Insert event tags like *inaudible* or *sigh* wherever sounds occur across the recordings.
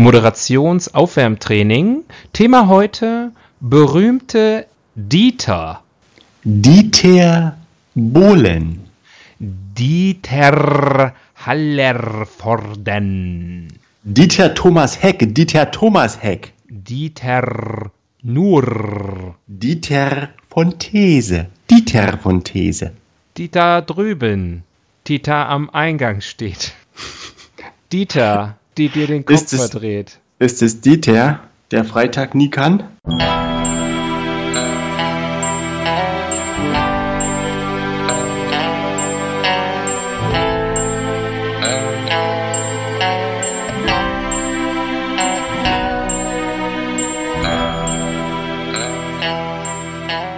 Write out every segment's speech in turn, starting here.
Moderationsaufwärmtraining. Thema heute berühmte Dieter. Dieter Bohlen. Dieter Hallervorden. Dieter Thomas Heck. Dieter Thomas Heck. Dieter Nur. Dieter von These. Dieter von These. Dieter drüben. Dieter am Eingang steht. *laughs* Dieter, die dir den Kopf Ist es- verdreht. Ist es Dieter, der Freitag nie kann?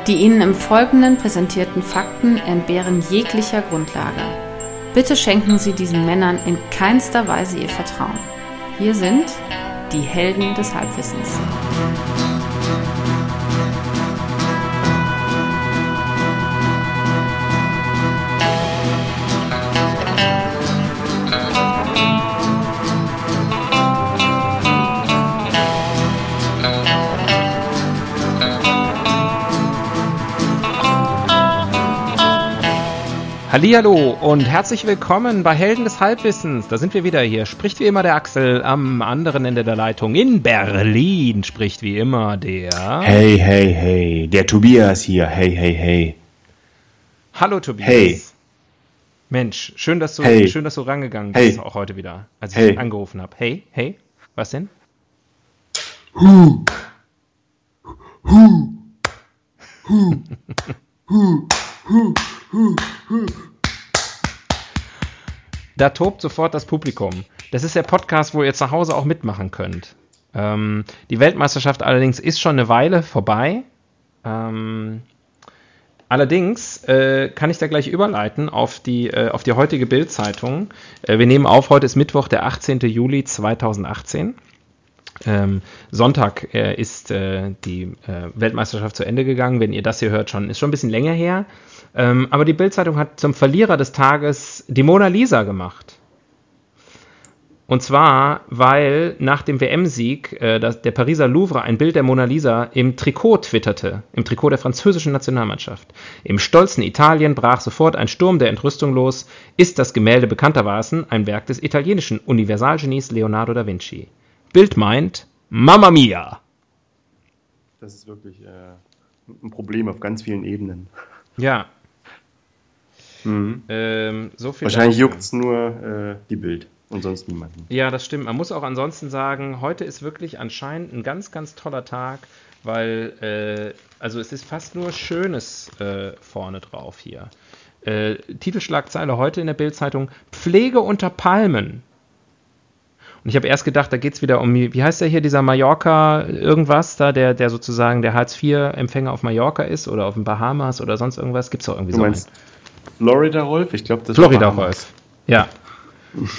Die Ihnen im Folgenden präsentierten Fakten entbehren jeglicher Grundlage. Bitte schenken Sie diesen Männern in keinster Weise Ihr Vertrauen. Hier sind die Helden des Halbwissens. Hallihallo und herzlich willkommen bei Helden des Halbwissens. Da sind wir wieder hier. Spricht wie immer der Axel am anderen Ende der Leitung. In Berlin spricht wie immer der. Hey, hey, hey. Der Tobias hier. Hey, hey, hey. Hallo Tobias. Hey. Mensch, schön, dass du, Hey. schön, dass du rangegangen Hey. bist auch heute wieder, als ich Hey. dich angerufen habe. Hey, hey, was denn? Da tobt sofort das Publikum. Das ist der Podcast, wo ihr zu Hause auch mitmachen könnt. Ähm, die Weltmeisterschaft allerdings ist schon eine Weile vorbei. Ähm, allerdings äh, kann ich da gleich überleiten auf die, äh, auf die heutige Bild-Zeitung. Äh, wir nehmen auf, heute ist Mittwoch, der 18. Juli 2018. Ähm, Sonntag äh, ist äh, die äh, Weltmeisterschaft zu Ende gegangen. Wenn ihr das hier hört, schon ist schon ein bisschen länger her. Ähm, aber die Bildzeitung hat zum Verlierer des Tages die Mona Lisa gemacht. Und zwar, weil nach dem WM-Sieg äh, der Pariser Louvre ein Bild der Mona Lisa im Trikot twitterte, im Trikot der französischen Nationalmannschaft. Im stolzen Italien brach sofort ein Sturm der Entrüstung los. Ist das Gemälde bekanntermaßen ein Werk des italienischen Universalgenies Leonardo da Vinci? Bild meint, Mamma Mia! Das ist wirklich äh, ein Problem auf ganz vielen Ebenen. Ja, Mhm. ähm, so viel. Wahrscheinlich juckt es nur äh, die Bild und sonst niemanden. Ja, das stimmt. Man muss auch ansonsten sagen, heute ist wirklich anscheinend ein ganz, ganz toller Tag, weil, äh, also es ist fast nur Schönes äh, vorne drauf hier. Äh, Titelschlagzeile heute in der Bildzeitung: Pflege unter Palmen. Und ich habe erst gedacht, da geht es wieder um, wie heißt der hier, dieser Mallorca irgendwas da, der, der sozusagen der Hartz-IV-Empfänger auf Mallorca ist oder auf den Bahamas oder sonst irgendwas. Gibt es doch irgendwie Du so meinst einen. Florida Rolf? Ich glaube, das Florida war Rolf. Ja.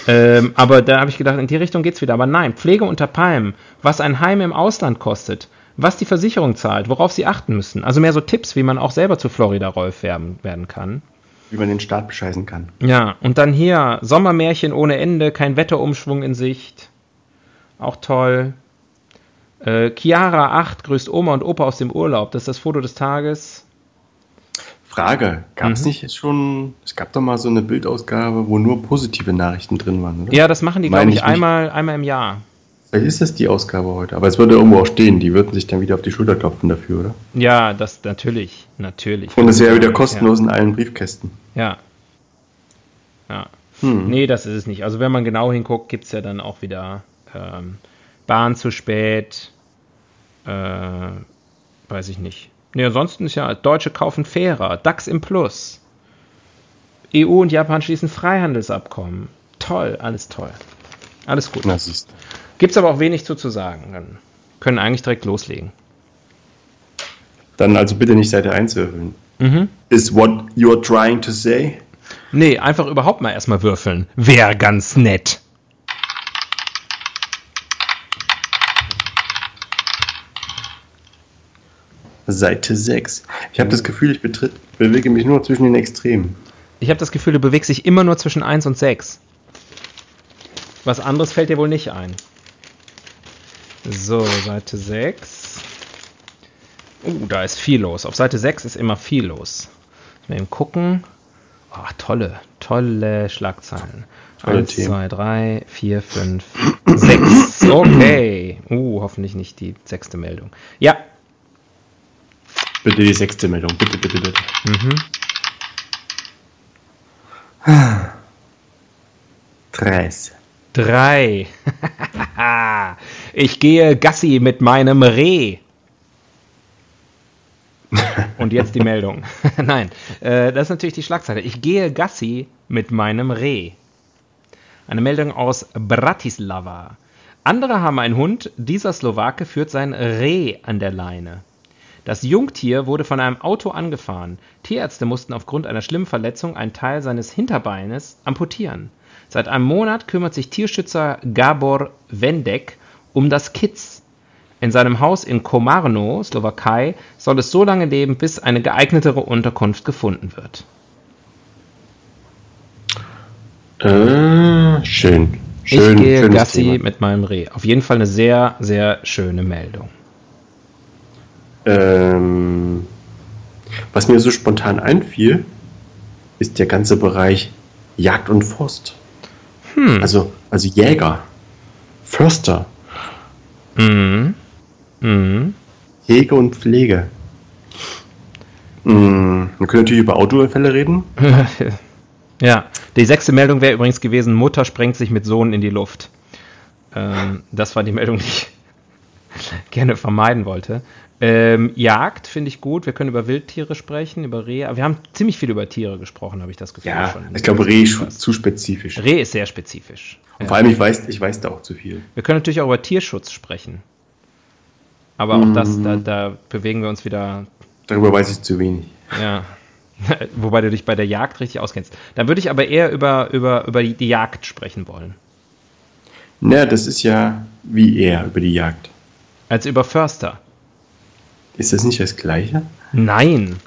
ähm, aber da habe ich gedacht, in die Richtung geht's wieder. Aber nein, Pflege unter Palmen, was ein Heim im Ausland kostet, was die Versicherung zahlt, worauf sie achten müssen. Also mehr so Tipps, wie man auch selber zu Florida Rolf werden, werden kann. Wie man den Staat bescheißen kann. Ja, und dann hier Sommermärchen ohne Ende, kein Wetterumschwung in Sicht. Auch toll. Äh, Chiara 8 grüßt Oma und Opa aus dem Urlaub. Das ist das Foto des Tages. Frage, gab es Mhm. nicht schon, es gab doch mal so eine Bildausgabe, wo nur positive Nachrichten drin waren, oder? Ja, das machen die, glaube ich, ich nicht. einmal, einmal im Jahr. Vielleicht ist das die Ausgabe heute, aber es würde irgendwo auch stehen, die würden sich dann wieder auf die Schulter klopfen dafür, oder? Ja, das natürlich, natürlich. Und es wäre wieder kostenlos in allen Briefkästen. Ja. Ja. Hm. Nee, das ist es nicht. Also wenn man genau hinguckt, gibt es ja dann auch wieder ähm, Bahn zu spät. Äh, weiß ich nicht. Nee, ansonsten ist ja Deutsche kaufen fairer, DAX im Plus. EU und Japan schließen Freihandelsabkommen. Toll, alles toll. Alles gut. Du. Gibt's aber auch wenig zu, zu sagen. Dann können eigentlich direkt loslegen. Dann also bitte nicht Seite 1 würfeln. Mhm. Is what you're trying to say? Nee, einfach überhaupt mal erstmal würfeln. Wäre ganz nett. Seite 6. Ich habe das Gefühl, ich betritt, bewege mich nur zwischen den Extremen. Ich habe das Gefühl, du bewegst dich immer nur zwischen 1 und 6. Was anderes fällt dir wohl nicht ein. So, Seite 6. Uh, da ist viel los. Auf Seite 6 ist immer viel los. Mal eben gucken. Oh, tolle, tolle Schlagzeilen. Tolle 1, Themen. 2, 3, 4, 5, 6. Okay. Uh, hoffentlich nicht die sechste Meldung. Ja. Bitte die sechste Meldung. Bitte, bitte, bitte. Mhm. Tres. Drei. ich gehe Gassi mit meinem Reh. Und jetzt die Meldung. *laughs* Nein, äh, das ist natürlich die Schlagzeile. Ich gehe Gassi mit meinem Reh. Eine Meldung aus Bratislava. Andere haben einen Hund, dieser Slowake führt sein Reh an der Leine. Das Jungtier wurde von einem Auto angefahren. Tierärzte mussten aufgrund einer schlimmen Verletzung einen Teil seines Hinterbeines amputieren. Seit einem Monat kümmert sich Tierschützer Gabor Vendek um das Kitz. In seinem Haus in Komarno, Slowakei, soll es so lange leben, bis eine geeignetere Unterkunft gefunden wird. Äh, schön. Schön, ich gehe Gassi mit meinem Reh. Auf jeden Fall eine sehr, sehr schöne Meldung. Ähm, was mir so spontan einfiel, ist der ganze Bereich Jagd und Forst. Hm. Also, also Jäger, Förster, Mhm. Mhm. Hege und Pflege. Mm, wir können natürlich über Autounfälle reden. *laughs* ja, die sechste Meldung wäre übrigens gewesen, Mutter sprengt sich mit Sohn in die Luft. Ähm, das war die Meldung, die ich *laughs* gerne vermeiden wollte. Ähm, Jagd finde ich gut. Wir können über Wildtiere sprechen, über Rehe. Aber wir haben ziemlich viel über Tiere gesprochen, habe ich das Gefühl. Ja, schon. ich glaube, Reh ist zu spezifisch. Reh ist sehr spezifisch. Und vor allem, ich weiß, ich weiß da auch zu viel. Wir können natürlich auch über Tierschutz sprechen. Aber auch das, da, da bewegen wir uns wieder Darüber weiß ich zu wenig. Ja. *laughs* Wobei du dich bei der Jagd richtig auskennst. Dann würde ich aber eher über, über, über die, Jagd sprechen wollen. Na, das ist ja wie er über die Jagd. Als über Förster. Ist das nicht das Gleiche? Nein.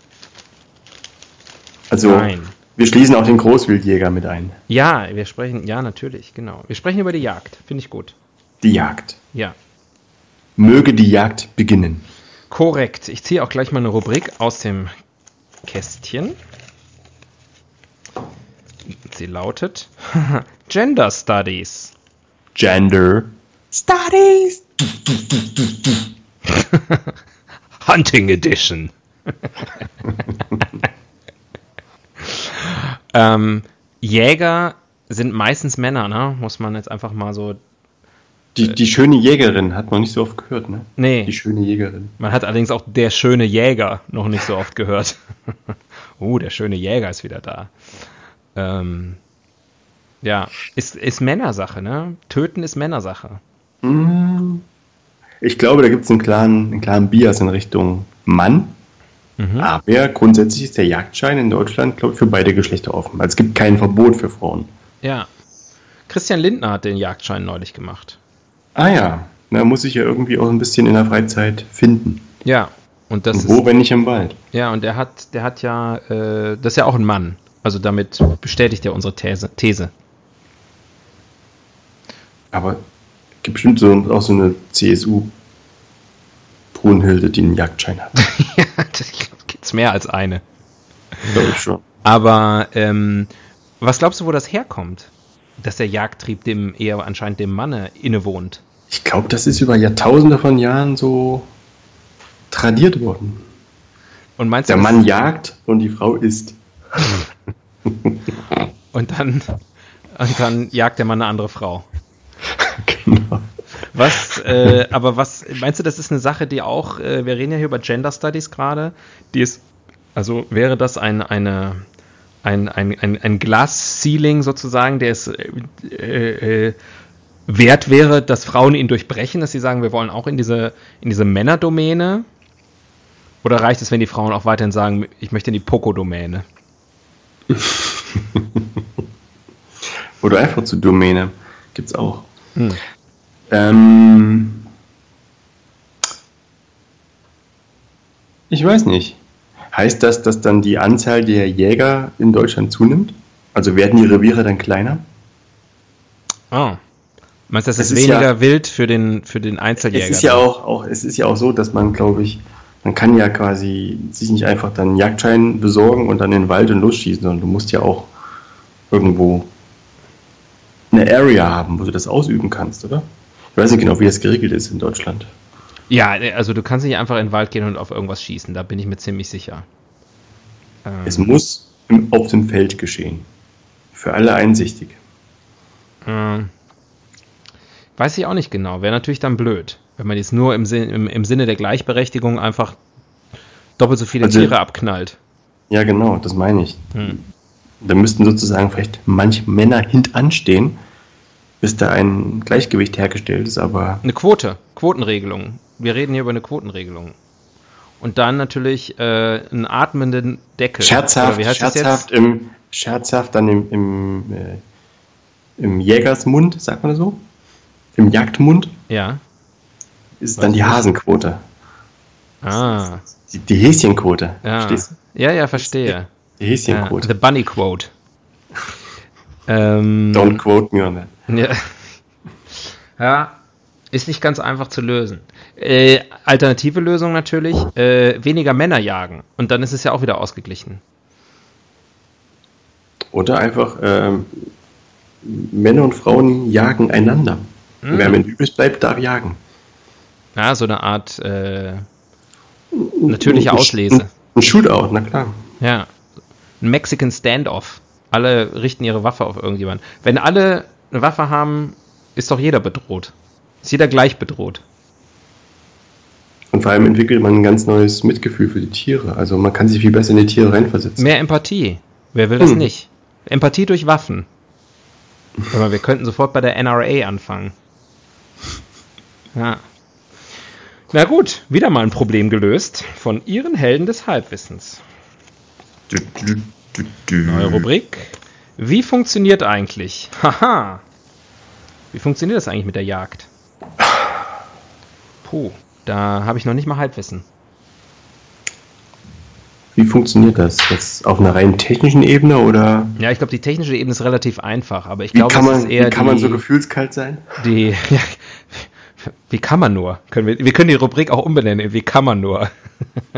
Also, Nein. wir schließen auch den Großwildjäger mit ein. Ja, wir sprechen, ja, natürlich, genau. Wir sprechen über die Jagd. Finde ich gut. Die Jagd. Ja. Möge die Jagd beginnen. Korrekt. Ich ziehe auch gleich mal eine Rubrik aus dem Kästchen. Sie lautet *laughs* Gender Studies. Gender Studies. *laughs* Hunting Edition. *laughs* ähm, Jäger sind meistens Männer, ne? Muss man jetzt einfach mal so. Die, die schöne Jägerin hat man nicht so oft gehört, ne? Nee, Die schöne Jägerin. man hat allerdings auch der schöne Jäger noch nicht so oft gehört. oh, *laughs* der schöne Jäger ist wieder da. Ähm, ja, ist, ist Männersache, ne? Töten ist Männersache. Mm. Ich glaube, da gibt es einen klaren, einen klaren Bias in Richtung Mann. Mhm. Aber grundsätzlich ist der Jagdschein in Deutschland, glaube ich, für beide Geschlechter offen. Also es gibt kein Verbot für Frauen. Ja. Christian Lindner hat den Jagdschein neulich gemacht. Ah ja, da muss ich ja irgendwie auch ein bisschen in der Freizeit finden. Ja. Und das Und wo, ist, wenn nicht im Wald? ja, und der hat, der hat ja, äh, das ist ja auch ein Mann. Also damit bestätigt er unsere These. These. Aber gibt bestimmt so, auch so eine CSU Brunhilde, die einen Jagdschein hat. *laughs* ja, das gibt's mehr als eine. Glaube ich schon. Aber ähm, was glaubst du, wo das herkommt? Dass der Jagdtrieb dem eher anscheinend dem Manne innewohnt. Ich glaube, das ist über Jahrtausende von Jahren so tradiert worden. Und meinst Der du, Mann jagt und die Frau isst. *laughs* und dann, und dann jagt der Mann eine andere Frau. *laughs* genau. Was, äh, aber was, meinst du, das ist eine Sache, die auch, äh, wir reden ja hier über Gender Studies gerade, die ist, also wäre das ein, eine, ein, ein, ein, ein Glas-Ceiling sozusagen, der es äh, äh, wert wäre, dass Frauen ihn durchbrechen, dass sie sagen, wir wollen auch in diese, in diese Männerdomäne? Oder reicht es, wenn die Frauen auch weiterhin sagen, ich möchte in die Poco-Domäne? *laughs* Oder einfach zur Domäne. Gibt's auch. Hm. Ähm, ich weiß nicht. Heißt das, dass dann die Anzahl der Jäger in Deutschland zunimmt? Also werden die Reviere dann kleiner? Ah. Meinst du, das Es ist weniger ja- wild für den, für den Einzeljäger? Es ist ja auch, auch, es ist ja auch so, dass man, glaube ich, man kann ja quasi sich nicht einfach dann einen Jagdschein besorgen und dann in den Wald und losschießen, sondern du musst ja auch irgendwo eine Area haben, wo du das ausüben kannst, oder? Ich weiß nicht genau, wie das geregelt ist in Deutschland. Ja, also du kannst nicht einfach in den Wald gehen und auf irgendwas schießen, da bin ich mir ziemlich sicher. Ähm, Es muss im, auf dem Feld geschehen. Für alle einsichtig. Ähm, weiß ich auch nicht genau. Wäre natürlich dann blöd, wenn man jetzt nur im, Sinn, im, im Sinne der Gleichberechtigung einfach doppelt so viele Also- Tiere abknallt. Ja, genau, das meine ich. Hm. Da müssten sozusagen vielleicht manche Männer hintanstehen, bis da ein Gleichgewicht hergestellt ist, aber Eine Quote, Quotenregelung. Wir reden hier über eine Quotenregelung. Und dann natürlich äh, einen atmenden Deckel. scherzhaft, scherzhaft, im, scherzhaft dann im, im, äh, im Jägersmund, sagt man das so? Im Jagdmund? Ja. ist Was dann die? Hasenquote. Ah. Die, die Häschenquote. Ja. Verstehst du? Ja, ja, verstehe. Die Ja, Häschenquote. the Bunny Quote. *laughs* ähm, Don't quote me on that. Ja. *laughs* ja, ist nicht ganz einfach zu lösen. Äh, alternative Lösung natürlich, äh, weniger Männer jagen. Und dann ist es ja auch wieder ausgeglichen. Oder einfach ähm, Männer und Frauen jagen einander. Mhm. Wer mit übrig bleibt, darf jagen. Ja, so eine Art äh, natürliche Ein- Auslese. Ein Shootout, na klar. Ja. Ein Mexican Standoff. Alle richten ihre Waffe auf irgendjemanden. Wenn alle eine Waffe haben, ist doch jeder bedroht. Ist jeder gleich bedroht. Und vor allem entwickelt man ein ganz neues Mitgefühl für die Tiere. Also man kann sich viel besser in die Tiere reinversetzen. Mehr Empathie. Wer will das Hm. nicht? Empathie durch Waffen. Aber wir könnten sofort bei der NRA anfangen. Ja. Na gut, wieder mal ein Problem gelöst von Ihren Helden des Halbwissens. Neue Rubrik. Wie funktioniert eigentlich? Haha. Wie funktioniert das eigentlich mit der Jagd? Puh, da habe ich noch nicht mal Halbwissen. Wie funktioniert das? Jetzt auf einer rein technischen Ebene oder Ja, ich glaube, die technische Ebene ist relativ einfach, aber ich glaube, es man, ist eher wie kann man die, so gefühlskalt sein? die *laughs* ja, wie kann man nur? Können wir, wir können die Rubrik auch umbenennen, wie kann man nur?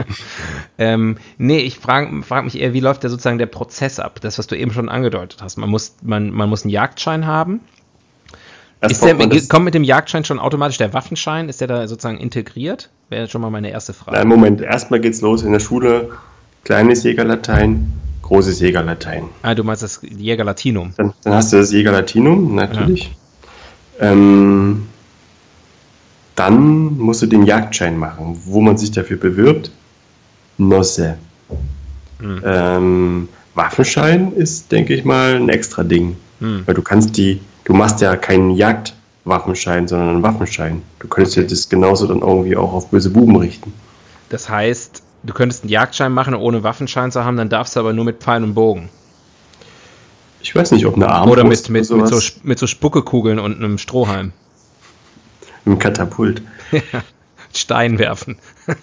*laughs* ähm, nee, ich frage frag mich eher, wie läuft der sozusagen der Prozess ab? Das, was du eben schon angedeutet hast. Man muss, man, man muss einen Jagdschein haben. Ist der, kommt mit dem Jagdschein schon automatisch der Waffenschein? Ist der da sozusagen integriert? Wäre schon mal meine erste Frage. Nein, Moment, erstmal geht's los in der Schule. Kleines Jägerlatein, großes Jägerlatein. Ah, du meinst das Jäger Latinum. Dann, dann hast du das Jägerlatinum, natürlich. Ähm, dann musst du den Jagdschein machen. Wo man sich dafür bewirbt? Nosse. Hm. Ähm, Waffenschein ist, denke ich mal, ein extra Ding. Hm. Weil du kannst die, du machst ja keinen Jagdwaffenschein, sondern einen Waffenschein. Du könntest ja das genauso dann irgendwie auch auf böse Buben richten. Das heißt, du könntest einen Jagdschein machen, ohne Waffenschein zu haben, dann darfst du aber nur mit Pfeil und Bogen. Ich weiß nicht, ob eine Armbrust Oder mit, mit, oder mit, so, mit so Spuckekugeln und einem Strohhalm. Im Katapult. *laughs* Stein werfen. *laughs*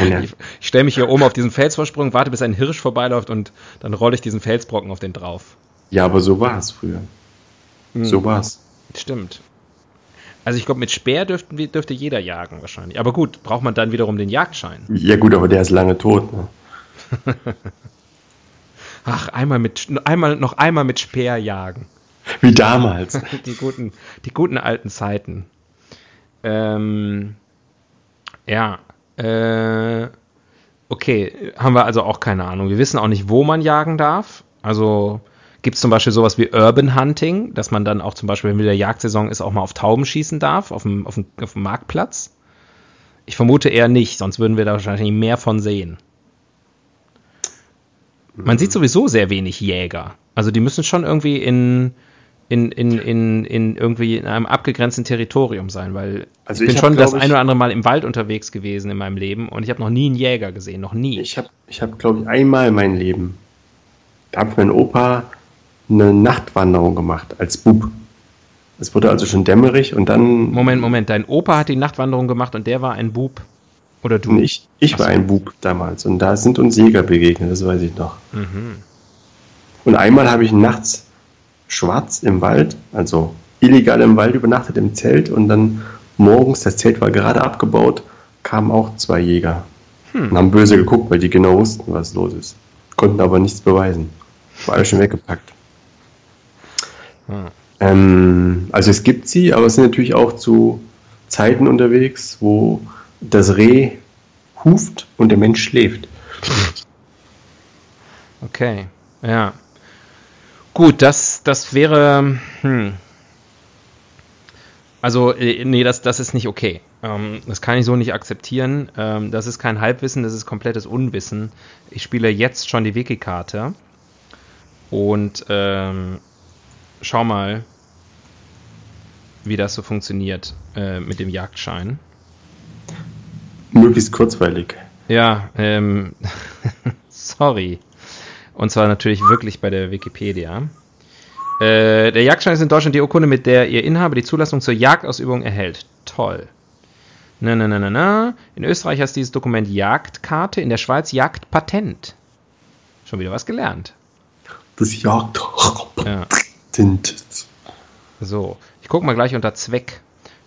Ich, ich stelle mich hier oben auf diesen Felsvorsprung, warte, bis ein Hirsch vorbeiläuft und dann rolle ich diesen Felsbrocken auf den drauf. ja, aber so war es früher. Hm. So war es. Stimmt. Also ich glaube, mit Speer dürften, dürfte jeder jagen wahrscheinlich. Aber gut, braucht man dann wiederum den Jagdschein. Ja gut, aber der ist lange tot. Ne? *laughs* Ach, einmal mit, einmal, noch einmal mit Speer jagen. Wie damals. *laughs* Die guten, die guten alten Zeiten. Ähm, ja. Äh, okay, haben wir also auch keine Ahnung. Wir wissen auch nicht, wo man jagen darf. Also gibt es zum Beispiel sowas wie Urban Hunting, dass man dann auch zum Beispiel, wenn wieder Jagdsaison ist, auch mal auf Tauben schießen darf, auf dem, auf dem, auf dem Marktplatz. Ich vermute eher nicht, sonst würden wir da wahrscheinlich mehr von sehen. Man sieht sowieso sehr wenig Jäger. Also die müssen schon irgendwie in, in, in, in, in irgendwie in einem abgegrenzten Territorium sein, weil Also ich bin ich hab, schon das glaub ein ich- oder andere Mal im Wald unterwegs gewesen in meinem Leben und ich habe noch nie einen Jäger gesehen, noch nie. Ich habe, ich hab, glaube ich, einmal in meinem Leben, da hat mein Opa eine Nachtwanderung gemacht als Bub. Es wurde also schon dämmerig und dann. Moment, Moment, dein Opa hat die Nachtwanderung gemacht und der war ein Bub. Oder du? Ich, ich war ein Bub damals und da sind uns Jäger begegnet, das weiß ich noch. Mhm. Und einmal habe ich nachts schwarz im Wald, also illegal im Wald übernachtet im Zelt und dann morgens, das Zelt war gerade abgebaut, kamen auch zwei Jäger hm. und haben böse geguckt, weil die genau wussten, was los ist. Konnten aber nichts beweisen. War alles schon weggepackt. Hm. Ähm, also es gibt sie, aber es sind natürlich auch zu Zeiten unterwegs, wo das Reh huft und der Mensch schläft. Okay, ja. Gut, das, das wäre. Hm. Also, äh, nee, das, das ist nicht okay. Ähm, das kann ich so nicht akzeptieren. Ähm, das ist kein Halbwissen, das ist komplettes Unwissen. Ich spiele jetzt schon die Wiki-Karte und ähm, schau mal, wie das so funktioniert äh, mit dem Jagdschein. Möglichst kurzweilig. Ja, ähm, *laughs* sorry. Und zwar natürlich wirklich bei der Wikipedia. Äh, der Jagdschein ist in Deutschland die Urkunde, mit der ihr Inhaber die Zulassung zur Jagdausübung erhält. Toll. Na, na, na, na, na. In Österreich heißt dieses Dokument Jagdkarte, in der Schweiz Jagdpatent. Schon wieder was gelernt. Das Jagdpatent. Ja. So, ich gucke mal gleich unter Zweck.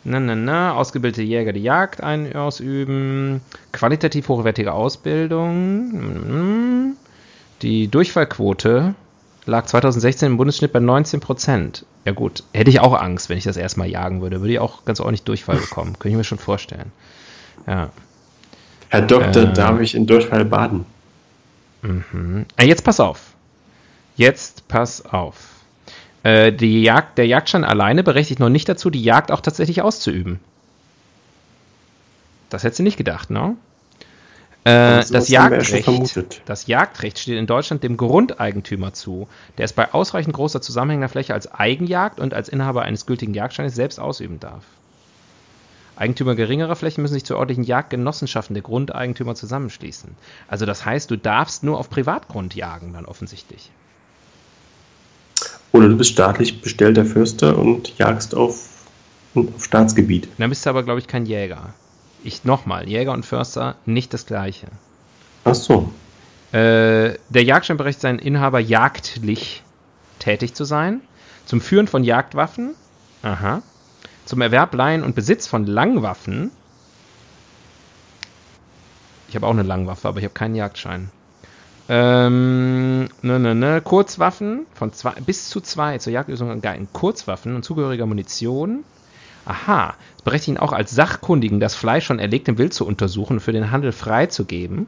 Na, na, na, ausgebildete Jäger die Jagd ein, ausüben, qualitativ hochwertige Ausbildung. Die Durchfallquote lag 2016 im Bundesschnitt bei 19 Prozent. Ja gut, hätte ich auch Angst, wenn ich das erstmal jagen würde. Würde ich auch ganz ordentlich Durchfall bekommen. Könnte ich mir schon vorstellen. Ja. Herr Doktor, äh, darf ich in Durchfall baden? Mhm. Ah, jetzt pass auf. Jetzt pass auf. Äh, die Jagd, der Jagdschein alleine berechtigt noch nicht dazu, die Jagd auch tatsächlich auszuüben. Das hättest du nicht gedacht, ne? Äh, das, Jagdrecht, das Jagdrecht steht in Deutschland dem Grundeigentümer zu, der es bei ausreichend großer zusammenhängender Fläche als Eigenjagd und als Inhaber eines gültigen Jagdscheines selbst ausüben darf. Eigentümer geringerer Flächen müssen sich zu örtlichen Jagdgenossenschaften der Grundeigentümer zusammenschließen. Also das heißt, du darfst nur auf Privatgrund jagen, dann offensichtlich. Oder du bist staatlich bestellter Fürster und jagst auf, auf Staatsgebiet. Dann bist du aber, glaube ich, kein Jäger. Ich nochmal, Jäger und Förster nicht das gleiche. Ach so. Äh, der Jagdschein berechtigt seinen Inhaber jagdlich tätig zu sein, zum Führen von Jagdwaffen, aha, zum Erwerb, Leihen und Besitz von Langwaffen. Ich habe auch eine Langwaffe, aber ich habe keinen Jagdschein. Ähm, ne, ne, ne. Kurzwaffen von zwei, bis zu zwei zur Jagdlösung angeeigneten Kurzwaffen und zugehöriger Munition. Aha, es berechtigt ihn auch als Sachkundigen, das Fleisch von erlegtem Wild zu untersuchen und für den Handel freizugeben.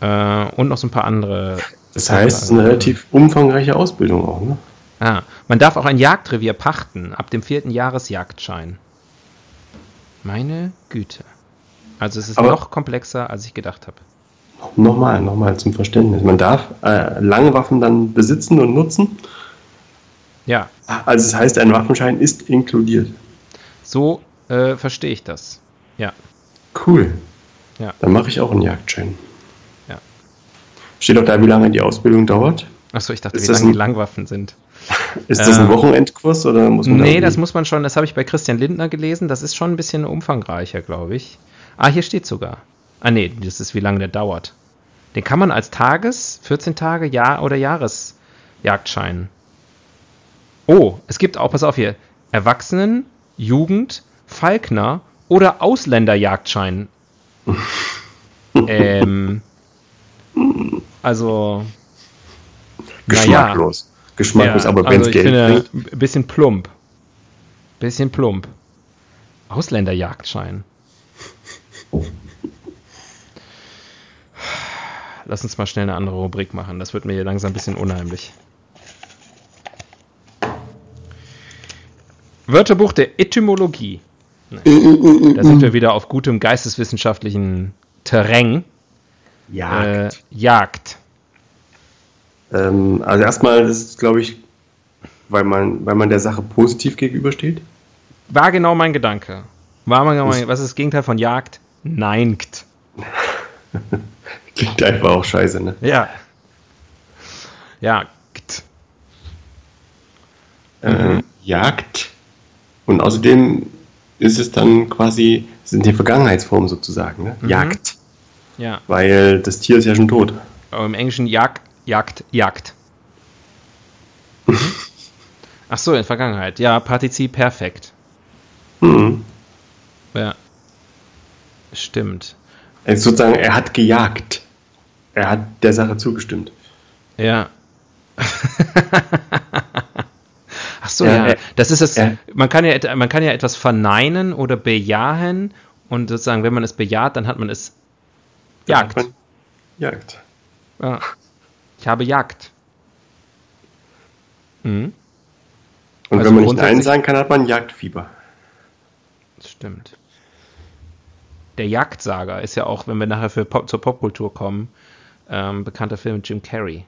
Äh, und noch so ein paar andere. Das heißt, es ist eine relativ umfangreiche Ausbildung auch, ne? Ah, man darf auch ein Jagdrevier pachten, ab dem vierten Jahresjagdschein. Meine Güte. Also es ist Aber noch komplexer, als ich gedacht habe. Nochmal, nochmal zum Verständnis. Man darf äh, lange Waffen dann besitzen und nutzen. Ja. Also das heißt, ein Waffenschein ist inkludiert. So äh, verstehe ich das. Ja. Cool. Ja. Dann mache ich auch einen Jagdschein. Ja. Steht auch da, wie lange die Ausbildung dauert? Achso, ich dachte, ist wie lange die Langwaffen sind. Ist das ein ähm, Wochenendkurs oder muss man Nee, da das muss man schon, das habe ich bei Christian Lindner gelesen, das ist schon ein bisschen umfangreicher, glaube ich. Ah, hier steht sogar. Ah nee, das ist wie lange der dauert. Den kann man als Tages-, 14 Tage, Jahr- oder Jahresjagdschein. Oh, es gibt auch, pass auf hier, Erwachsenen, Jugend, Falkner oder Ausländerjagdschein. *laughs* ähm, also. Geschmacklos. Ja. Geschmacklos, ja, aber wenn es also Geld bringt. Ein bisschen plump. Bisschen plump. Ausländerjagdschein. Lass uns mal schnell eine andere Rubrik machen. Das wird mir hier langsam ein bisschen unheimlich. Wörterbuch der Etymologie. Da sind wir wieder auf gutem geisteswissenschaftlichen Terrain. Jagd. Äh, Jagd. Ähm, also erstmal ist glaube ich, weil man, weil man der Sache positiv gegenübersteht. War genau mein Gedanke. War mein, was ist das Gegenteil von Jagd? Neingt. *laughs* Klingt einfach auch scheiße, ne? Ja. Jagd. Äh, Jagd. Und außerdem ist es dann quasi, sind die Vergangenheitsformen sozusagen, ne? Mhm. Jagd. Ja. Weil das Tier ist ja schon tot. Aber im Englischen Jagd, Jagd, Jagd. Ach so, in Vergangenheit. Ja, Partizip perfekt. Mhm. Ja. Stimmt. Ist sozusagen, er hat gejagt. Er hat der Sache zugestimmt. Ja. *laughs* Ach so, Ja, ja. äh, Das ist es. äh. Man kann ja, man kann ja etwas verneinen oder bejahen und sozusagen, wenn man es bejaht, dann hat man es Jagd. man Jagd. Ja. Ich habe Jagd. Mhm, Und Also wenn man nicht Nein sagen kann, hat man Jagdfieber. das stimmt. Der Jagdsager ist ja auch, wenn wir nachher für Pop, zur Popkultur kommen, ähm, bekannter Film mit Jim Carrey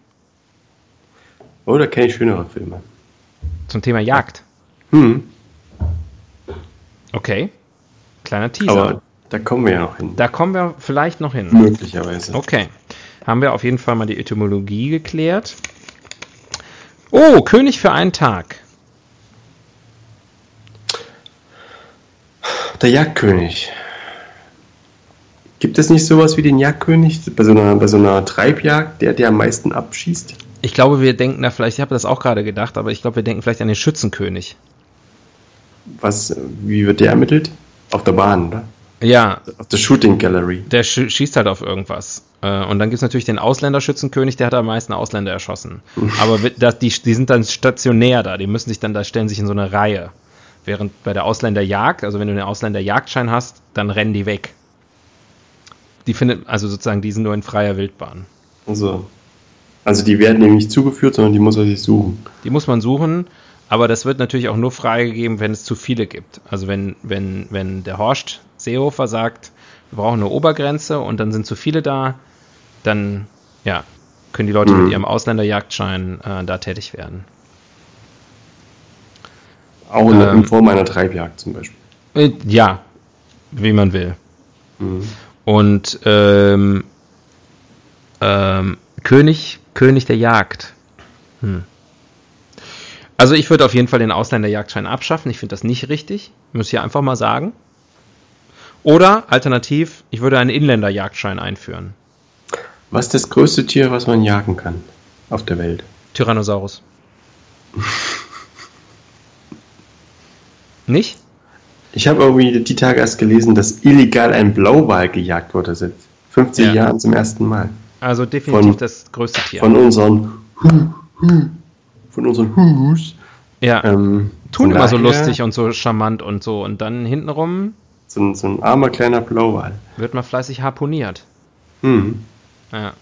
Oder kenne ich schönere Filme. Zum Thema Jagd. Hm. Okay. Kleiner Teaser. Aber da kommen wir ja noch hin. da kommen wir vielleicht noch hin. Möglicherweise. Okay. Haben wir auf jeden Fall mal die Etymologie geklärt. Oh, König für einen Tag. Der Jagdkönig. Gibt es nicht sowas wie den Jagdkönig bei so einer, bei so einer Treibjagd, der, der am meisten abschießt? Ich glaube, wir denken da vielleicht, ich habe das auch gerade gedacht, aber ich glaube, wir denken vielleicht an den Schützenkönig. Was, wie wird der ermittelt? Auf der Bahn, oder? Ja, Auf der Shooting Gallery. der sch schießt halt auf irgendwas. Äh, Und dann gibt es natürlich den Ausländerschützenkönig, der hat am meisten Ausländer erschossen. Aber das, die, die sind dann stationär da, die müssen sich dann, da stellen sich in so eine Reihe. Während bei der Ausländerjagd, also wenn du den Ausländerjagdschein hast, dann rennen die weg. Die findet, also sozusagen, die sind nur in freier Wildbahn. Also, also die werden ihm nicht zugeführt, sondern die muss er sich suchen. Die muss man suchen, aber das wird natürlich auch nur freigegeben, wenn es zu viele gibt. Also wenn, wenn, wenn der Horst Seehofer sagt, wir brauchen eine Obergrenze und dann sind zu viele da, dann ja, können die Leute Mhm. mit ihrem Ausländerjagdschein äh, da tätig werden. Auch in, Ähm. in Form einer Treibjagd zum Beispiel. Äh, ja, wie man will. Mhm. Und ähm, ähm, König, König der Jagd. Hm. Also ich würde auf jeden Fall den Ausländerjagdschein abschaffen. Ich finde das nicht richtig. Muss ich einfach mal sagen. Oder alternativ, ich würde einen Inländerjagdschein einführen. Was ist das größte Tier, was man jagen kann auf der Welt? Tyrannosaurus. *laughs* nicht? Ich habe irgendwie die Tage erst gelesen, dass illegal ein Blauwal gejagt wurde seit 50 Ja. Jahren zum ersten Mal. Also definitiv Von- das größte Tier. Von unseren von unseren Hus. ja. Ähm, Tun immer so lustig und so charmant und so. Und dann hintenrum So ein, so ein armer kleiner Blauwal. wird man fleißig harponiert. Hm. Ja.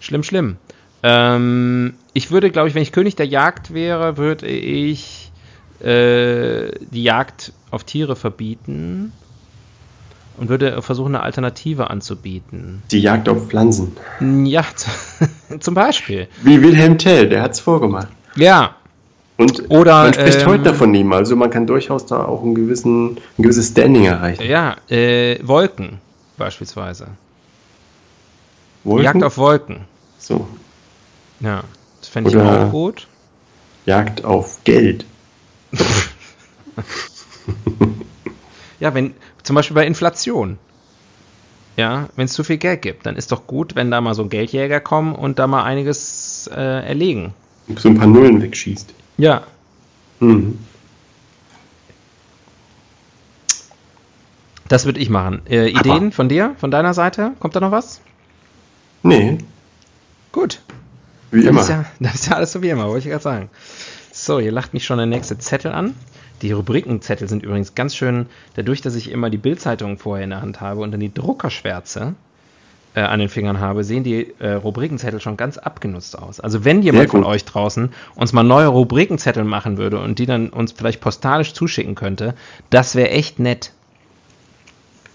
Schlimm, schlimm. Ähm, ich würde, glaube ich, wenn ich König der Jagd wäre, würde ich äh, die Jagd auf Tiere verbieten und würde versuchen, eine Alternative anzubieten. Die Jagd auf Pflanzen. Ja, *laughs* zum Beispiel. Wie Wilhelm Tell, der hat es vorgemacht. Ja, Und Oder, man spricht ähm, heute davon nie mal. Also man kann durchaus da auch einen gewissen, ein gewisses Standing erreichen. ja, äh, Wolken beispielsweise. Wolken? Jagd auf Wolken. so. Ja, das fände ich auch gut. Jagd auf Geld. *laughs* *laughs* Ja, wenn, zum Beispiel bei Inflation. Ja, wenn es zu viel Geld gibt, dann ist doch gut, wenn da mal so Geldjäger kommen und da mal einiges äh, erlegen. So ein paar Nullen wegschießt. Ja. Mhm. Das würde ich machen. Äh, Ideen von dir, von deiner Seite? Kommt da noch was? Nee, Gut. wie Das immer. ist, ja, *laughs* das ist ja alles so wie immer, wollte ich gerade sagen. So, hier lacht mich schon der nächste Zettel an. Die Rubrikenzettel sind übrigens ganz schön, dadurch, dass ich immer die Bildzeitung vorher in der Hand habe und dann die Druckerschwärze äh, an den Fingern habe, sehen die äh, Rubrikenzettel schon ganz abgenutzt aus. Also wenn jemand von euch draußen uns mal neue Rubrikenzettel machen würde und die dann uns vielleicht postalisch zuschicken könnte, das wäre echt nett.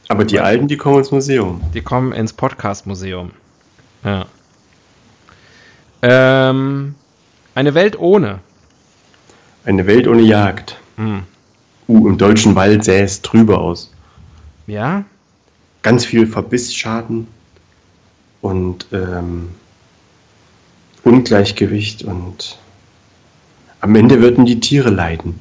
Aber die alten, die kommen ins Museum. Die kommen ins Podcast-Museum. Ja. Ähm, eine Welt ohne. Eine Welt ohne Jagd. Hm. Uh, im deutschen Wald sähe es trüber aus. Ja, Ganz viel Verbissschaden und ähm, Ungleichgewicht und am Ende würden die Tiere leiden.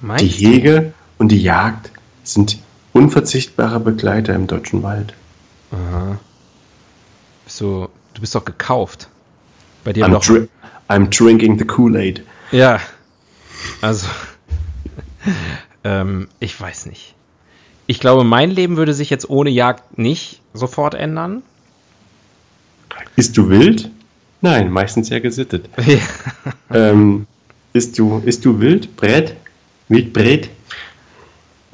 Die meinst du? Hege und die Jagd sind unverzichtbare Begleiter im deutschen Wald. Aha. Bist du, du bist doch gekauft. Bei dir I'm, doch. I'm drinking the Kool-Aid. Ja. Also, *laughs* ähm, ich weiß nicht. Ich glaube, mein Leben würde sich jetzt ohne Jagd nicht sofort ändern. Bist du wild? Nein, meistens *laughs* ja gesittet. ähm, bist, du, bist du wild? Brett? Wildbrett?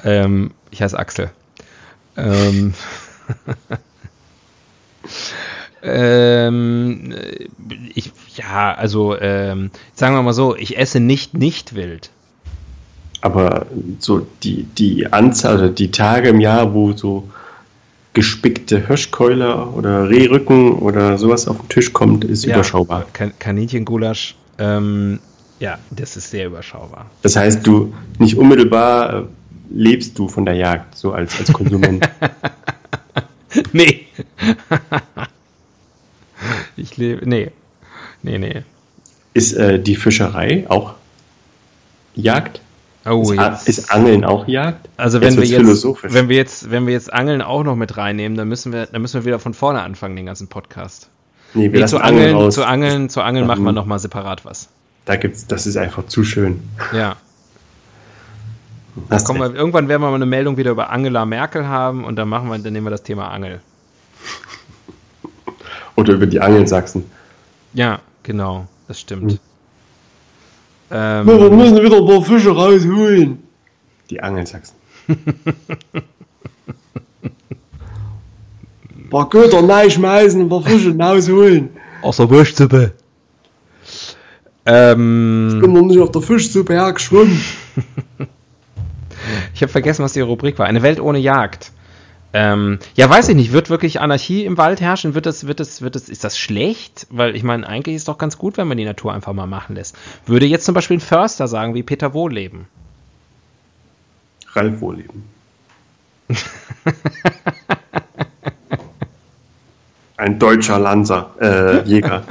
Ähm, ich heiße Axel. Ähm, *laughs* ähm, ich, ja, also ähm, sagen wir mal so, ich esse nicht nicht wild. Aber so die, die Anzahl oder die Tage im Jahr, wo so gespickte Hirschkeule oder Rehrücken oder sowas auf den Tisch kommt, ist ja, überschaubar. Kan Kaninchengulasch, ähm, ja, das ist sehr überschaubar. Das heißt, du nicht unmittelbar äh, lebst du von der Jagd, so als, als Konsument. *laughs* nee. *laughs* ich lebe, nee. Nee, nee. Ist äh, die Fischerei auch Jagd? Oh, ist, jetzt. ist Angeln auch Jagd? Also wenn wir jetzt, wenn wir jetzt, wenn wir jetzt Angeln auch noch mit reinnehmen, dann müssen wir, dann müssen wir wieder von vorne anfangen, den ganzen Podcast. Nee, wir nee, zu Angeln, Angeln zu Angeln, zu Angeln machen wir noch mal separat was. Da gibt's, das ist einfach zu schön. Ja. Wir, irgendwann werden wir mal eine Meldung wieder über Angela Merkel haben und dann machen wir, dann nehmen wir das Thema Angel. Oder über die Angelsachsen. Ja, genau, das stimmt. Hm. Ähm, wir müssen wieder ein paar Fische rausholen. Die Angelsachsen. ein paar Köder schmeißen, ein paar Fische rausholen. Aus der Wurstsuppe. Ähm, ich bin noch nicht auf der Fischsuppe hergeschwommen. *laughs* ich habe vergessen, was die Rubrik war. Eine Welt ohne Jagd. Ähm, ja, weiß ich nicht. Wird wirklich Anarchie im Wald herrschen? Wird das, wird das, wird das, ist das schlecht? Weil ich meine, eigentlich ist es doch ganz gut, wenn man die Natur einfach mal machen lässt. Würde jetzt zum Beispiel ein Förster sagen, wie Peter Wohleben? Ralf Wohleben. *laughs* ein deutscher Lanzer, äh, Jäger. *laughs*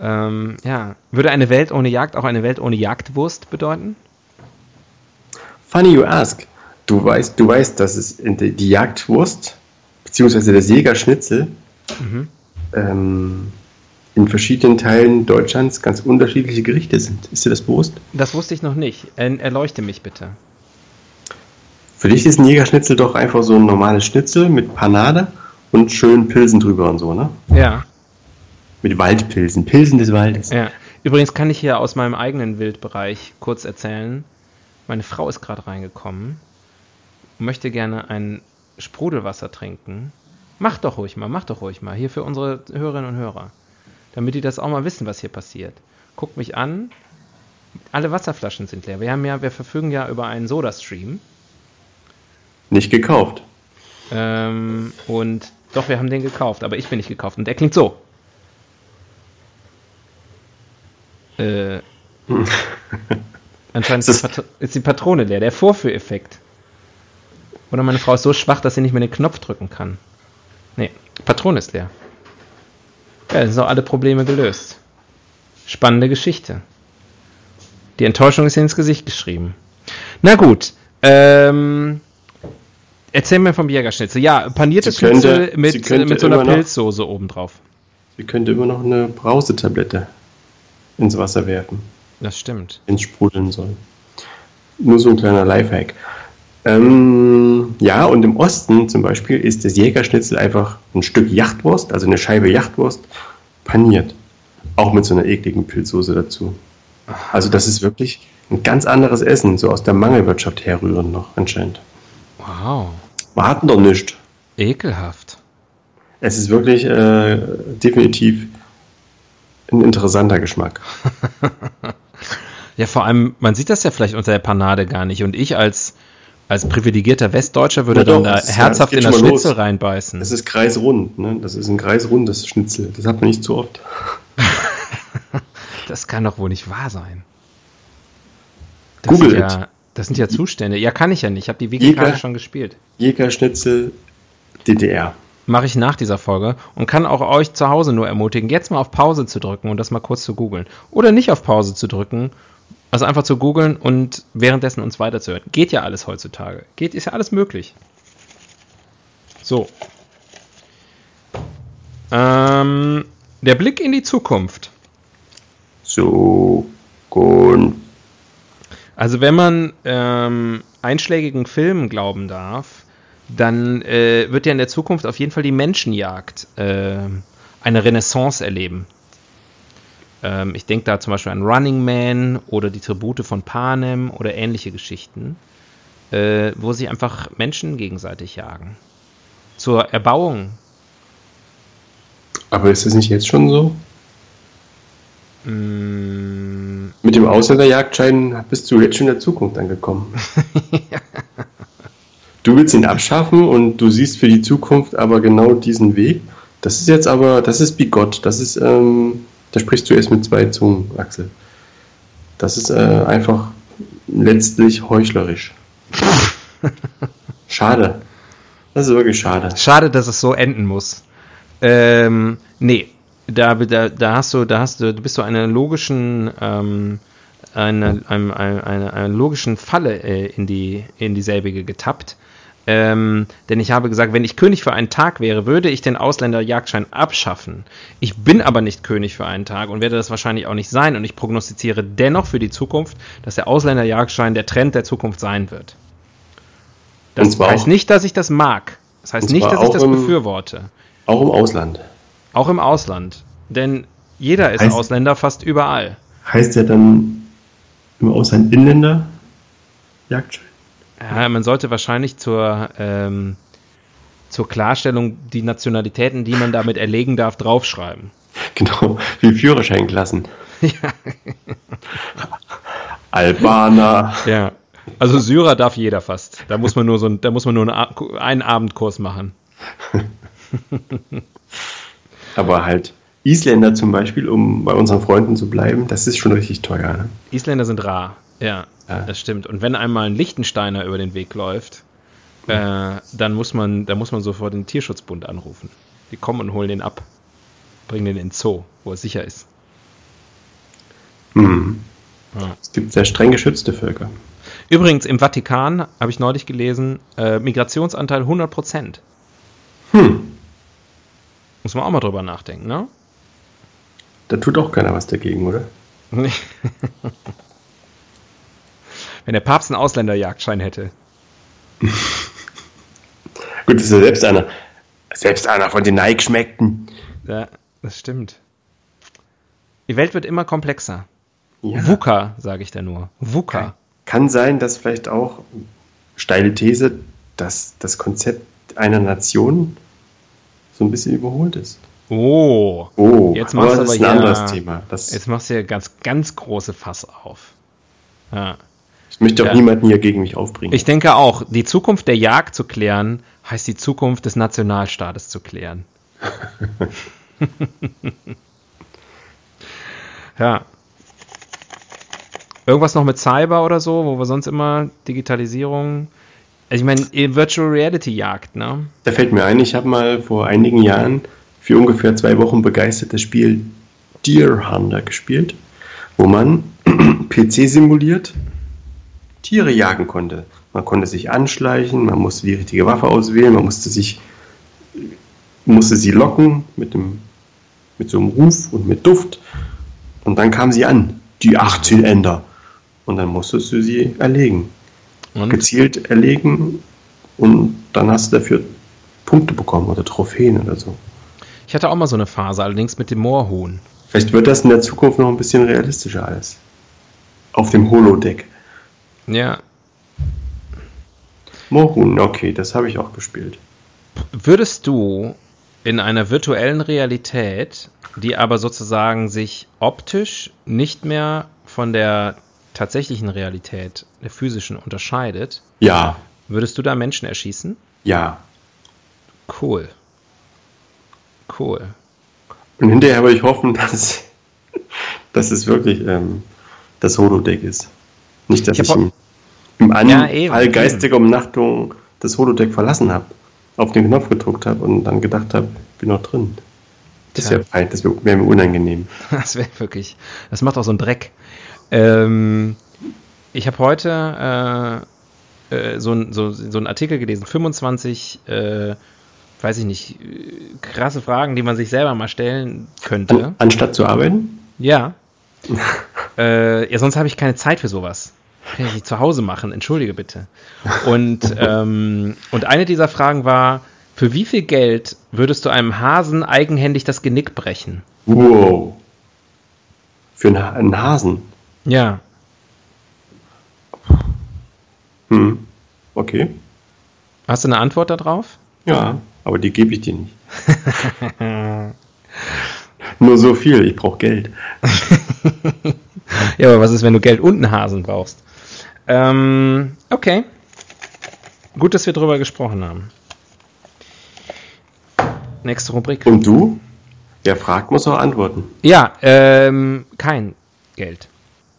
ähm, ja. Würde eine Welt ohne Jagd auch eine Welt ohne Jagdwurst bedeuten? Funny you ask. Du weißt, du weißt, dass es die, Jagdwurst beziehungsweise das Jägerschnitzel mhm. ähm, in verschiedenen Teilen Deutschlands ganz unterschiedliche Gerichte sind. Ist dir das bewusst? Das wusste ich noch nicht. Erleuchte mich bitte. Für dich ist ein Jägerschnitzel doch einfach so ein normales Schnitzel mit Panade und schönen Pilsen drüber und so, ne? Ja. Mit Waldpilzen, Pilsen des Waldes. Ja. Übrigens kann ich hier aus meinem eigenen Wildbereich kurz erzählen. Meine Frau ist gerade reingekommen und möchte gerne ein Sprudelwasser trinken. Mach doch ruhig mal, mach doch ruhig mal. Hier für unsere Hörerinnen und Hörer. Damit die das auch mal wissen, was hier passiert. Guckt mich an. Alle Wasserflaschen sind leer. Wir haben ja, wir verfügen ja über einen Soda-Stream. Nicht gekauft. Ähm, und doch, wir haben den gekauft, aber ich bin nicht gekauft. Und der klingt so. Äh. *laughs* Anscheinend ist, ist, ist die Patrone leer, der Vorführeffekt. Oder meine Frau ist so schwach, dass sie nicht mehr den Knopf drücken kann. Nee, Patrone ist leer. Ja, dann sind auch alle Probleme gelöst. Spannende Geschichte. Die Enttäuschung ist ihr ins Gesicht geschrieben. Na gut, ähm, erzähl mir vom Jägerschnitzel. Ja, paniertes Schnitzel mit, mit so einer Pilzsoße obendrauf. Sie könnte immer noch eine Brausetablette ins Wasser werfen. Das stimmt. Wenn es sprudeln soll. Nur so ein kleiner Lifehack. Ähm, ja, und im Osten zum Beispiel ist das Jägerschnitzel einfach ein Stück Jachtwurst, also eine Scheibe Jachtwurst, paniert. Auch mit so einer ekligen Pilzsoße dazu. Also das ist wirklich ein ganz anderes Essen, so aus der Mangelwirtschaft herrührend noch anscheinend. Wow. Wir hatten doch nichts. Ekelhaft. Es ist wirklich äh, definitiv ein interessanter Geschmack. *laughs* Ja, vor allem, man sieht das ja vielleicht unter der Panade gar nicht. Und ich als, als privilegierter Westdeutscher würde doch, dann da herzhaft in das Schnitzel los. reinbeißen. Es ist kreisrund, ne? Das ist ein kreisrundes Schnitzel. Das hat man nicht so oft. *laughs* das kann doch wohl nicht wahr sein. Das Google sind ja, Das sind ja Zustände. Ja, kann ich ja nicht. Ich habe die Wiki schon gespielt. Jägerschnitzel DDR. Mache ich nach dieser Folge und kann auch euch zu Hause nur ermutigen, jetzt mal auf Pause zu drücken und das mal kurz zu googeln. Oder nicht auf Pause zu drücken also einfach zu googeln und währenddessen uns weiterzuhören. Geht ja alles heutzutage. Geht, ist ja alles möglich. So. Ähm, der Blick in die Zukunft. Zukunft. Also wenn man ähm, einschlägigen Filmen glauben darf, dann äh, wird ja in der Zukunft auf jeden Fall die Menschenjagd äh, eine Renaissance erleben. Ähm, ich denke da zum Beispiel an Running Man oder die Tribute von Panem oder ähnliche Geschichten, äh, wo sie einfach Menschen gegenseitig jagen. Zur Erbauung. Aber ist das nicht jetzt schon so? Mm, Mit dem Ausländerjagdschein bist du jetzt schon in der Zukunft angekommen. *laughs* Du willst ihn abschaffen und du siehst für die Zukunft aber genau diesen Weg. Das ist jetzt aber, das ist wie Gott. Das ist, ähm, da sprichst du erst mit zwei Zungen, Axel. Das ist äh, einfach letztlich heuchlerisch. *laughs* Schade. Das ist wirklich schade. Schade, dass es so enden muss. Ähm, nee, da, da, da hast du, da hast du, du bist du einer logischen, ähm, eine, eine, eine, eine, eine logischen Falle äh, in die in dieselbige getappt. Ähm, denn ich habe gesagt, wenn ich König für einen Tag wäre, würde ich den Ausländerjagdschein abschaffen. Ich bin aber nicht König für einen Tag und werde das wahrscheinlich auch nicht sein. Und ich prognostiziere dennoch für die Zukunft, dass der Ausländerjagdschein der Trend der Zukunft sein wird. Das heißt nicht, dass ich das mag. Das heißt nicht, dass ich das im- befürworte. Auch im Ausland. Auch im Ausland. Denn jeder ist Heißt- Ausländer fast überall. Heißt ja dann im Ausland Inländer Jagdschein? Ja, man sollte wahrscheinlich zur, ähm, zur Klarstellung die Nationalitäten, die man damit erlegen darf, draufschreiben. *laughs* Genau, wie Führerscheinklassen. Ja. *laughs* Albaner. Ja. Also Syrer darf jeder fast. Da muss man nur so ein, da muss man nur einen, einen Abendkurs machen. *laughs* Aber halt Isländer zum Beispiel, um bei unseren Freunden zu bleiben, das ist schon richtig teuer. Ne? Isländer sind rar. Ja, Ja. das stimmt. Und wenn einmal ein Lichtensteiner über den Weg läuft, äh, dann muss man, dann muss man sofort den Tierschutzbund anrufen. Die kommen und holen den ab. Bringen den in den Zoo, wo er sicher ist. Mhm. Ja. Es gibt sehr streng geschützte Völker. Übrigens, im Vatikan habe ich neulich gelesen, äh, Migrationsanteil 100 Prozent. Hm, Muss man auch mal drüber nachdenken, ne? da tut auch keiner was dagegen, oder? *laughs* Wenn der Papst einen Ausländerjagdschein hätte. *laughs* Gut, das ist ja selbst einer. Selbst einer von den Nike-Schmeckten. Ja, das stimmt. Die Welt wird immer komplexer. Ja. VUCA, sage ich da nur. VUCA. Kann sein, dass vielleicht auch, steile These, dass das Konzept einer Nation so ein bisschen überholt ist. Oh. Oh, Jetzt machst du das aber ist ein hier- anderes Thema. Das, Jetzt machst du ja ganz, ganz große Fass auf. Ja. Ich möchte auch Ja. niemanden hier gegen mich aufbringen. Ich denke auch, die Zukunft der Jagd zu klären, heißt die Zukunft des Nationalstaates zu klären. *laughs* ja. Irgendwas noch mit Cyber oder so, wo wir sonst immer Digitalisierung. Also ich meine, Virtual Reality Jagd, ne? Da fällt mir ein, ich habe mal vor einigen Jahren für ungefähr zwei Wochen begeistert das Spiel Deer Hunter gespielt, wo man *clears throat* PC simuliert Tiere jagen konnte. Man konnte sich anschleichen, man musste die richtige Waffe auswählen, man musste sich musste sie locken mit dem mit so einem Ruf und mit Duft und dann kam sie an, die 18 Ender und dann musstest du sie erlegen Und gezielt erlegen und dann hast du dafür Punkte bekommen oder Trophäen oder so. ich hatte auch mal so eine Phase, allerdings mit dem Moorhuhn. Vielleicht wird das in der Zukunft noch ein bisschen realistischer alles. Auf dem Holodeck. Ja. Mohun, okay, das habe ich auch gespielt. Würdest du in einer virtuellen Realität, die aber sozusagen sich optisch nicht mehr von der tatsächlichen Realität, der physischen, unterscheidet, Ja, würdest du da Menschen erschießen? ja. Cool. Cool. Und hinterher würde ich hoffen, *laughs* dass, dass es wirklich ähm, das Holodeck ist. Nicht, dass Ich ich, im, Ja, Anfall eben. geistiger Umnachtung das Holodeck verlassen habe, auf den Knopf gedruckt habe und dann gedacht habe, bin noch drin. Das wäre fein, das wäre wär mir unangenehm. *laughs* Das wäre wirklich, das macht auch so einen Dreck. Ähm, ich habe heute äh, äh, so, ein, so, so einen Artikel gelesen, 25, äh, weiß ich nicht, krasse Fragen, die man sich selber mal stellen könnte. An, anstatt zu arbeiten? Ja. *laughs* äh, ja, sonst habe ich keine Zeit für sowas. Kann ich nicht zu Hause machen, entschuldige bitte. Und, *laughs* ähm, und eine dieser Fragen war, für wie viel Geld würdest du einem Hasen eigenhändig das Genick brechen? Wow. Für einen, einen Hasen? Ja. Hm. Okay. Hast du eine Antwort darauf? Ja, aber die gebe ich dir nicht. *laughs* Nur so viel, ich brauche Geld. *laughs* ja, aber was ist, wenn du Geld und einen Hasen brauchst? Ähm, okay. Gut, dass wir drüber gesprochen haben. Nächste Rubrik. Und du? Wer fragt, muss auch antworten. Ja, ähm, kein Geld.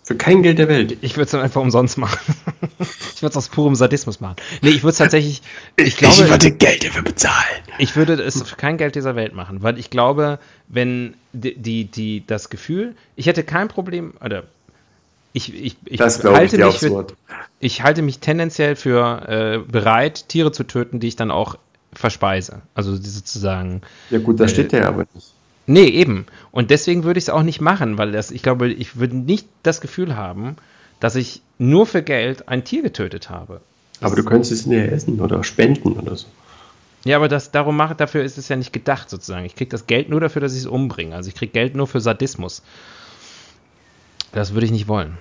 Für kein Geld der Welt. Ich würde es dann einfach umsonst machen. *laughs* ich würde es aus purem Sadismus machen. Nee, ich würde es tatsächlich. *laughs* Ich, glaube, ich würde Geld dafür bezahlen. Ich würde es für kein Geld dieser Welt machen, weil ich glaube, wenn die, die, die das Gefühl, ich hätte kein Problem, oder ich, ich, ich halte ich mich für, ich halte mich tendenziell für äh, bereit, Tiere zu töten, die ich dann auch verspeise. Also sozusagen. Ja gut, da äh, steht der aber nicht. Nee, eben. Und deswegen würde ich es auch nicht machen, weil das, ich glaube, ich würde nicht das Gefühl haben, dass ich nur für Geld ein Tier getötet habe. Das aber du könntest es näher essen oder spenden oder so. Ja, aber das, darum mache, dafür ist es ja nicht gedacht, sozusagen. Ich kriege das Geld nur dafür, dass ich es umbringe. Also ich kriege Geld nur für Sadismus. Das würde ich nicht wollen.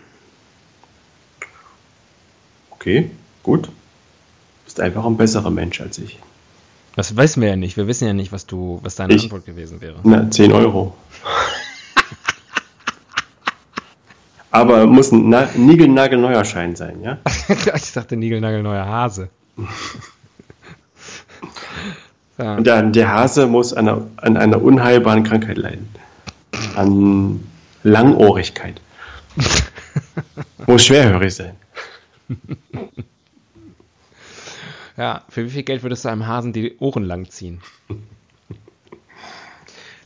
Okay, gut. Du bist einfach ein besserer Mensch als ich. Das wissen wir ja nicht. Wir wissen ja nicht, was du, was deine ich, Antwort gewesen wäre. Na, 10 Euro. *laughs* Aber muss ein Na niegelnagelneuer Schein sein, ja? *laughs* ich dachte niegelnagelneuer Hase. ja. *laughs* Und der, der Hase muss an einer, an einer unheilbaren Krankheit leiden. An Langohrigkeit. *laughs* muss schwerhörig sein. *laughs* Ja, für wie viel Geld würdest du einem Hasen die Ohren lang ziehen?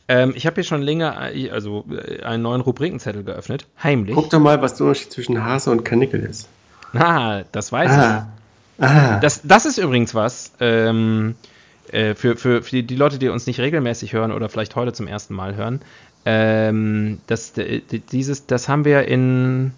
ähm, ich habe hier schon länger äh, also, äh, einen neuen Rubrikenzettel geöffnet. Heimlich. Guck doch mal, was der Unterschied zwischen Hase und Kanickel ist. Ah, das weiß ah. ich. Ah. Das, das ist übrigens was. Ähm, äh, für, für, für die Leute, die uns nicht regelmäßig hören oder vielleicht heute zum ersten Mal hören, ähm, das, dieses, das haben wir in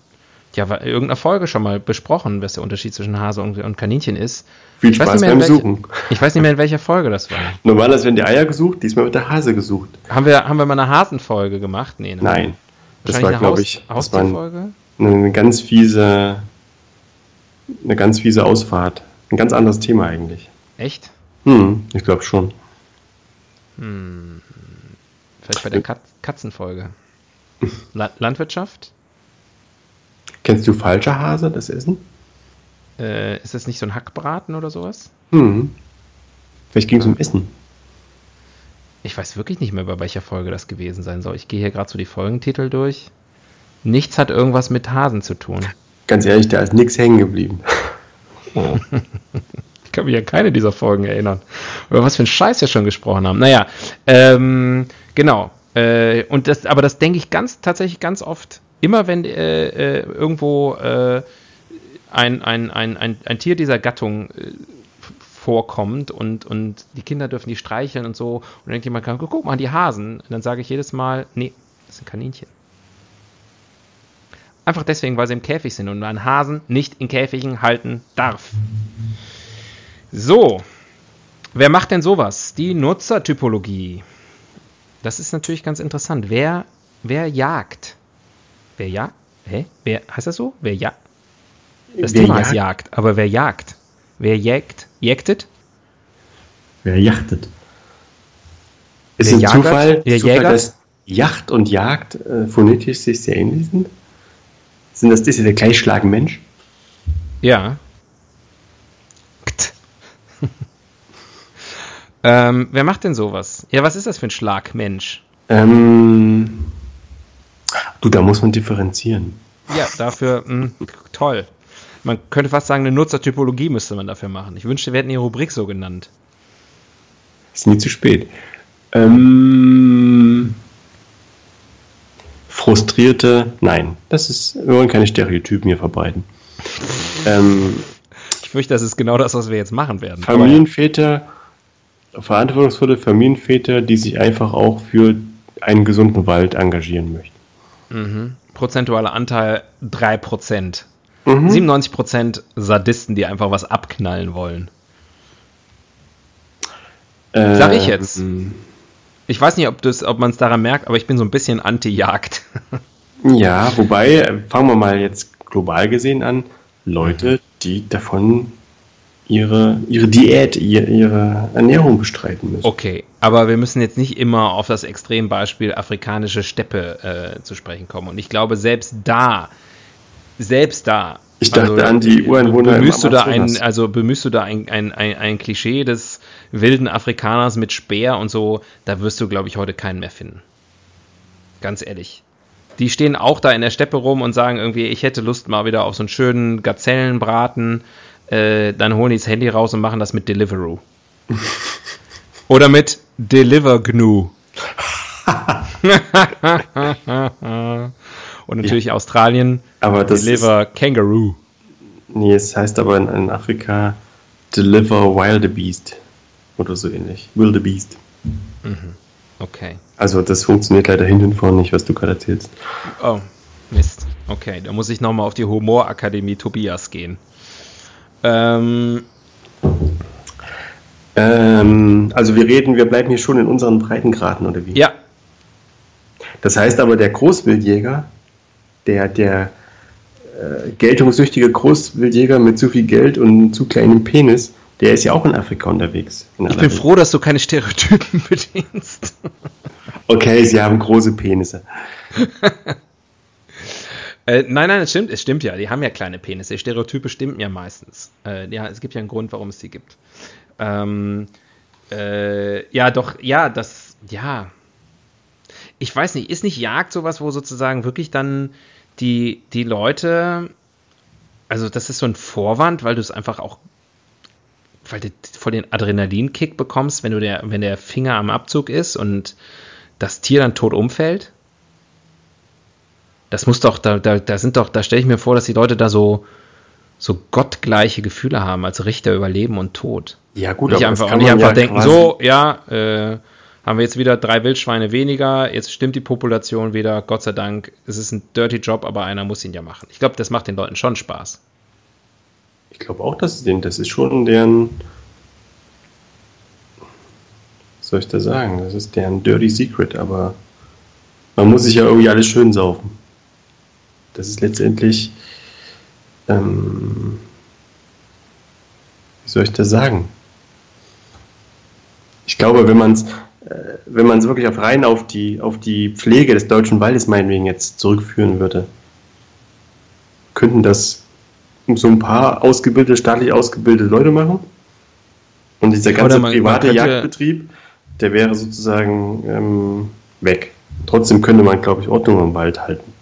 ja, irgendeiner Folge schon mal besprochen, was der Unterschied zwischen Hase und, und Kaninchen ist. Viel Spaß beim welche, Suchen. Ich weiß nicht mehr, in welcher Folge das war. *laughs* Normalerweise werden die Eier gesucht, diesmal wird der Hase gesucht. Haben wir, haben wir mal eine Hasenfolge gemacht? Nee, ne? Nein. Das war, glaube ich, das war ein, eine ganz fiese, eine ganz fiese Ausfahrt. Ein ganz anderes Thema eigentlich. Echt? Hm, ich glaube schon. Hm. Vielleicht bei der Kat Katzenfolge. La Landwirtschaft? Kennst du falscher Hase, das Essen? Äh, ist das nicht so ein Hackbraten oder sowas? Hm. Vielleicht ging es um Essen. Ich weiß wirklich nicht mehr, bei welcher Folge das gewesen sein soll. Ich gehe hier gerade so die Folgentitel durch. Nichts hat irgendwas mit Hasen zu tun. Ganz ehrlich, da ist nichts hängen geblieben. Oh. *laughs* ich kann mich an keine dieser Folgen erinnern. Über was für ein Scheiß wir schon gesprochen haben. Naja, ähm, genau. Äh, und das, aber das denke ich ganz, tatsächlich ganz oft. Immer wenn äh, äh, irgendwo äh, ein, ein, ein, ein, ein Tier dieser Gattung äh, vorkommt und, und die Kinder dürfen die streicheln und so und dann denkt jemand, guck mal, die Hasen. Und dann sage ich jedes Mal, nee, das sind Kaninchen. Einfach deswegen, weil sie im Käfig sind und man Hasen nicht in Käfigen halten darf. So, wer macht denn sowas? Die Nutzertypologie. Das ist natürlich ganz interessant. Wer, wer jagt? Wer jagt? Hä? Wer, heißt das so? Wer jagt? Das wer Thema jagt? heißt Jagd, aber wer jagt? Wer jägt? Jägtet? Wer jachtet? Ist ein Zufall, wer Zufall dass Yacht und Jagd äh, phonetisch sich sehr ähnlich sind? Sind das diese der gleichschlagen Mensch? Ja. Ähm, wer macht denn sowas? Ja, was ist das für ein Schlagmensch? Ähm, du, da muss man differenzieren. Ja, dafür mh, hm, toll. Man könnte fast sagen, eine Nutzertypologie müsste man dafür machen. Ich wünschte, wir hätten die Rubrik so genannt. Ist nie zu spät. Ähm, frustrierte, nein, das ist, wir wollen keine Stereotypen hier verbreiten. *laughs* Ähm, ich fürchte, das ist genau das, was wir jetzt machen werden. Familienväter, verantwortungsvolle Familienväter, die sich einfach auch für einen gesunden Wald engagieren möchten. Mhm. prozentualer Anteil 3%. Mhm. 97% Sadisten, die einfach was abknallen wollen. Äh, Sag ich jetzt. Ich weiß nicht, ob, ob man es daran merkt, aber ich bin so ein bisschen anti-Jagd. *laughs* ja, wobei, fangen wir mal jetzt global gesehen an, Leute, die davon ihre, ihre Diät, ihre, ihre Ernährung bestreiten müssen. Okay, aber wir müssen jetzt nicht immer auf das Extrembeispiel afrikanische Steppe äh, zu sprechen kommen. Und ich glaube, selbst da, selbst da. Ich dachte also, an die Ureinwohner. Bemühst du da ein, also bemühst du da ein, ein, ein, ein Klischee des wilden Afrikaners mit Speer und so, da wirst du, glaube ich, heute keinen mehr finden. Ganz ehrlich. Die stehen auch da in der Steppe rum und sagen irgendwie, ich hätte Lust mal wieder auf so einen schönen Gazellenbraten. Äh, dann holen die das Handy raus und machen das mit Deliveroo. *laughs* Oder mit Deliver Gnu. *laughs* und natürlich ja. Australien aber das Deliver ist, Kangaroo. Nee, es heißt aber in, in Afrika Deliver Wildebeest oder so ähnlich. Wildebeest. Mhm. Okay. Also das funktioniert leider hinten und vorne nicht, was du gerade erzählst. Oh, Mist. Okay, da muss ich nochmal auf die Humorakademie Tobias gehen. Ähm, ähm, also wir reden, wir bleiben hier schon in unseren Breitengraden, oder wie? Ja. Das heißt aber, der Großwildjäger, der, der äh, geltungssüchtige Großwildjäger mit zu viel Geld und zu kleinem Penis, der ist ja auch in Afrika unterwegs. In ich bin froh, dass du keine Stereotypen *laughs* bedienst. okay, sie haben große Penisse. *laughs* äh, nein, nein, es stimmt, es stimmt ja. Die haben ja kleine Penisse. Die Stereotype stimmen ja meistens. Äh, ja, es gibt ja einen Grund, warum es die gibt. Ähm, äh, ja, doch, ja, das, ja. Ich weiß nicht, ist nicht Jagd sowas, wo sozusagen wirklich dann die, die Leute, also das ist so ein Vorwand, weil du es einfach auch weil du voll den Adrenalinkick bekommst, wenn du der, wenn der Finger am Abzug ist und das Tier dann tot umfällt? Das muss doch, da, da, da sind doch, da stelle ich mir vor, dass die Leute da so, so gottgleiche Gefühle haben als Richter über Leben und Tod. Ja, gut, nicht aber einfach, nicht einfach ja denken, so, ja, äh, haben wir jetzt wieder drei Wildschweine weniger, jetzt stimmt die Population wieder, Gott sei Dank, es ist ein dirty Job, aber einer muss ihn ja machen. Ich glaube, das macht den Leuten schon Spaß. Ich glaube auch, dass den, das ist schon deren, was soll ich da sagen, das ist deren Dirty Secret, aber man muss sich ja irgendwie alles schön saufen. Das ist letztendlich, ähm, wie soll ich das sagen? Ich glaube, wenn man es äh, wenn man es wirklich auf rein auf die, auf die Pflege des deutschen Waldes meinetwegen jetzt zurückführen würde, könnten das so ein paar ausgebildete, staatlich ausgebildete Leute machen. Und dieser ganze man, private man Jagdbetrieb, der wäre sozusagen ähm, weg. Trotzdem könnte man, glaube ich, Ordnung im Wald halten.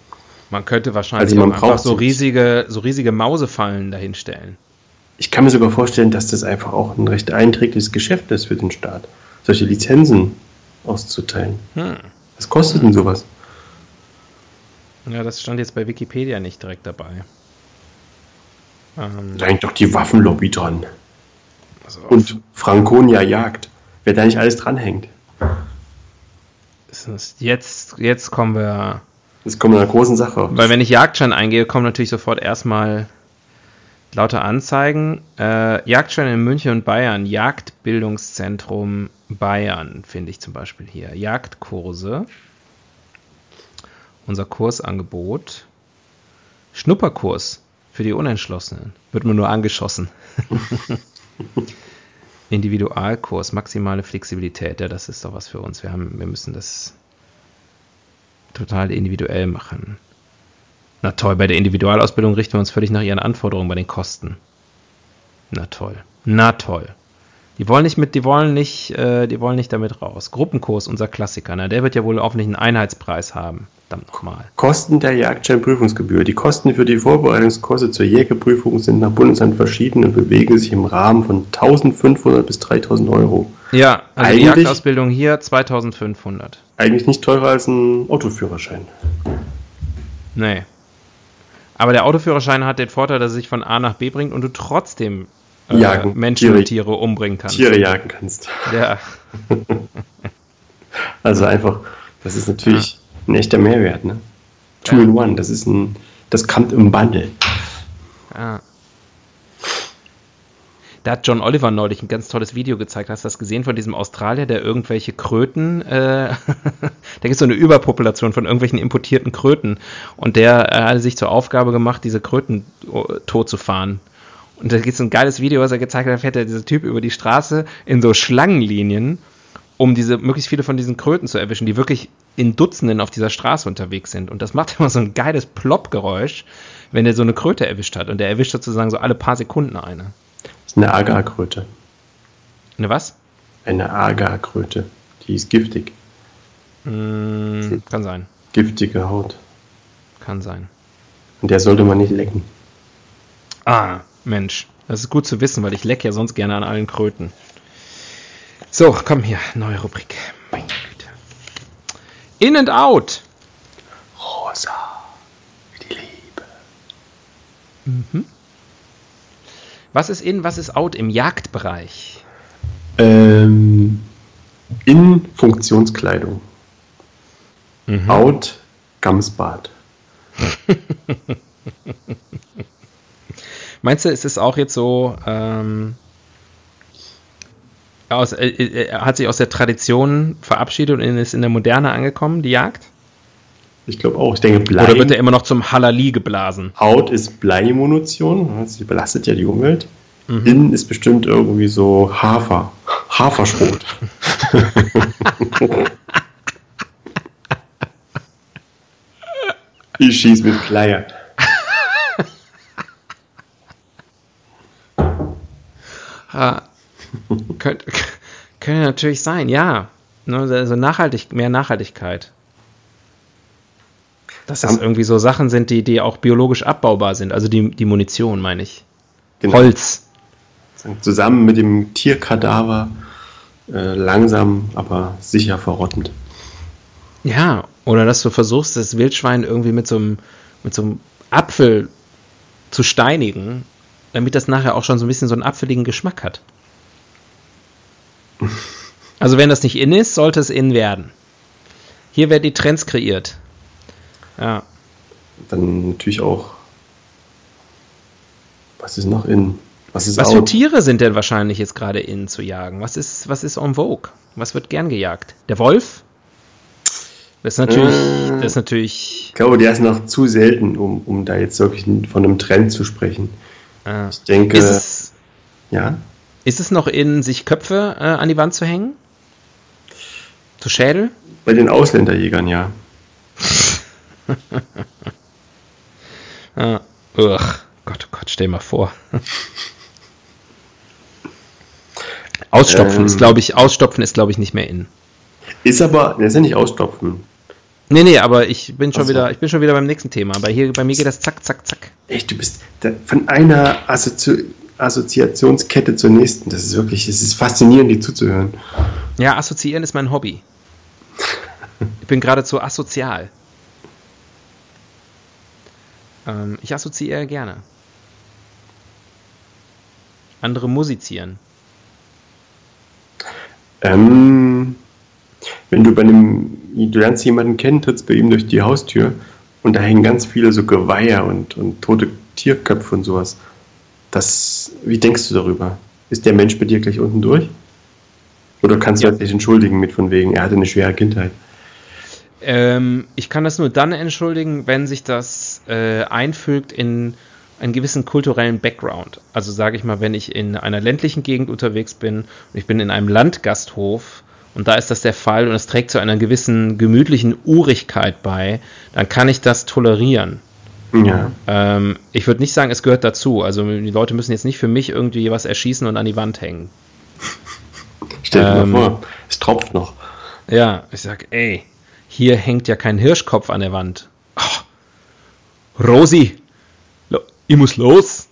Man könnte wahrscheinlich also man einfach so riesige, so riesige Mausefallen dahinstellen. Ich kann mir sogar vorstellen, dass das einfach auch ein recht einträgliches Geschäft ist für den Staat, solche Lizenzen auszuteilen. Hm. Was kostet denn sowas? Ja, das stand jetzt bei Wikipedia nicht direkt dabei. Ähm, da hängt doch die Waffenlobby dran. Also Und Franconia Jagd. Wer da nicht alles dranhängt. Jetzt, jetzt kommen wir. Jetzt kommen wir einer großen Sache. Weil wenn ich Jagdschein eingehe, kommen natürlich sofort erstmal lauter Anzeigen. Äh, Jagdschein in München und Bayern. Jagdbildungszentrum Bayern finde ich zum Beispiel hier. Jagdkurse. Unser Kursangebot. Schnupperkurs für die Unentschlossenen. Wird man nur angeschossen. *laughs* Individualkurs, maximale Flexibilität. Ja, das ist doch was für uns. Wir, haben, wir müssen das total individuell machen. Na toll, bei der Individualausbildung richten wir uns völlig nach ihren Anforderungen bei den Kosten. Na toll. Na toll. Die wollen nicht mit, die wollen nicht, äh, die wollen nicht damit raus. Gruppenkurs, unser Klassiker, na, der wird ja wohl hoffentlich einen Einheitspreis haben. Verdammt nochmal. Kosten der Jagdscheinprüfungsgebühr. Die Kosten für die Vorbereitungskurse zur Jägerprüfung sind nach Bundesland verschieden und bewegen sich im Rahmen von 1500 bis 3000 Euro. Ja, also eigentlich, die Jagdausbildung hier 2500. Eigentlich nicht teurer als ein Autoführerschein. Nee. Aber der Autoführerschein hat den Vorteil, dass er sich von A nach B bringt und du trotzdem äh, jagen, Menschen Tiere, und Tiere umbringen kannst. Tiere jagen kannst. Ja. *laughs* *laughs* also einfach, das ist natürlich ein echter Mehrwert, ne? Two in One. Das ist ein, das kommt im Bundle. Ah. Da hat John Oliver neulich ein ganz tolles Video gezeigt. Hast du das gesehen von diesem Australier, der irgendwelche Kröten, äh, *laughs* da gibt es so eine Überpopulation von irgendwelchen importierten Kröten. Und der äh, hatte sich zur Aufgabe gemacht, diese Kröten äh, tot zu fahren. Und da gibt es ein geiles Video, was er gezeigt hat, da fährt der, dieser Typ über die Straße in so Schlangenlinien, um diese möglichst viele von diesen Kröten zu erwischen, die wirklich in Dutzenden auf dieser Straße unterwegs sind. Und das macht *laughs* immer so ein geiles Plopp-Geräusch, wenn er so eine Kröte erwischt hat. Und er erwischt sozusagen so alle paar Sekunden eine. Das ist eine Agarkröte. Eine was? Eine Agarkröte. Die ist giftig. Mm, kann sein. Giftige Haut. Kann sein. Und der sollte man nicht lecken. Ah, Mensch. Das ist gut zu wissen, weil ich lecke ja sonst gerne an allen Kröten. So, komm hier, neue Rubrik. Meine Güte. In and out. Rosa. Wie die Liebe. Mhm. Was ist in, was ist out im Jagdbereich? Ähm, in Funktionskleidung. Mhm. Out Gamsbad. *laughs* Meinst du, ist es auch jetzt so, ähm, aus, äh, äh, hat sich aus der Tradition verabschiedet und ist in der Moderne angekommen, die Jagd? Ich glaube auch. Ich denke, Blei. Oder wird er immer noch zum Halali geblasen? Out ist Bleimunition. Sie belastet ja die Umwelt. Mhm. In ist bestimmt irgendwie so Hafer. Haferschrot. *laughs* ich schieß mit Kleier. Ah, könnte, könnte natürlich sein, ja. Ne, Also nachhaltig, mehr Nachhaltigkeit. Dass das irgendwie so Sachen sind, die, die auch biologisch abbaubar sind. Also die, die Munition, meine ich. Genau. Holz. Zusammen mit dem Tierkadaver äh, langsam, aber sicher verrottend. Ja, oder dass du versuchst, das Wildschwein irgendwie mit so einem, mit so einem Apfel zu steinigen, damit das nachher auch schon so ein bisschen so einen apfeligen Geschmack hat. Also wenn das nicht in ist, sollte es in werden. Hier werden die Trends kreiert. Ja. Dann natürlich auch. Was ist noch in? Was ist Was für? Tiere sind denn wahrscheinlich jetzt gerade in zu jagen? Was ist, was ist en vogue? Was wird gern gejagt? Der Wolf? Das ist natürlich, Äh. das ist natürlich, Ich glaube, der ist noch zu selten, um, um da jetzt wirklich von einem Trend zu sprechen. Äh, Ich denke, ist es, ja. Ist es noch in, sich Köpfe äh, an die Wand zu hängen? Zu Schädel? Bei den Ausländerjägern, ja. *laughs* Ah, ugh. Gott, oh Gott, stell mal vor. *laughs* Ausstopfen Ähm. ist, glaube ich, Ausstopfen ist, glaube ich, nicht mehr in. Ist aber, der ist ja nicht ausstopfen. Nee, nee, aber ich bin schon Ach so. wieder, ich bin schon wieder beim nächsten Thema. Bei hier, bei mir geht das zack, zack, zack. Echt, du bist von einer Assozi Assoziationskette zur nächsten. Das ist wirklich, es ist faszinierend, dir zuzuhören. Ja, assoziieren ist mein Hobby. *laughs* Ich bin geradezu asozial. Ähm, ich assoziiere gerne. Andere musizieren. Ähm, wenn du bei einem, du lernst jemanden kennen, trittst bei ihm durch die Haustür und da hängen ganz viele so Geweiher und, und tote Tierköpfe und sowas. Das, wie denkst du darüber? Ist der Mensch bei dir gleich unten durch? Oder kannst Ja. du dich entschuldigen mit von wegen, er hatte eine schwere Kindheit? Ähm, ich kann das nur dann entschuldigen, wenn sich das äh, einfügt in einen gewissen kulturellen Background. Also sage ich mal, wenn ich in einer ländlichen Gegend unterwegs bin und ich bin in einem Landgasthof und da ist das der Fall und es trägt zu einer gewissen gemütlichen Urigkeit bei, dann kann ich das tolerieren. Ja. Ähm, ich würde nicht sagen, es gehört dazu. Also die Leute müssen jetzt nicht für mich irgendwie was erschießen und an die Wand hängen. Stell dir Ähm. mal vor, es tropft noch. Ja, ich sag, ey, hier hängt ja kein Hirschkopf an der Wand. Oh, Rosi, ich muss los.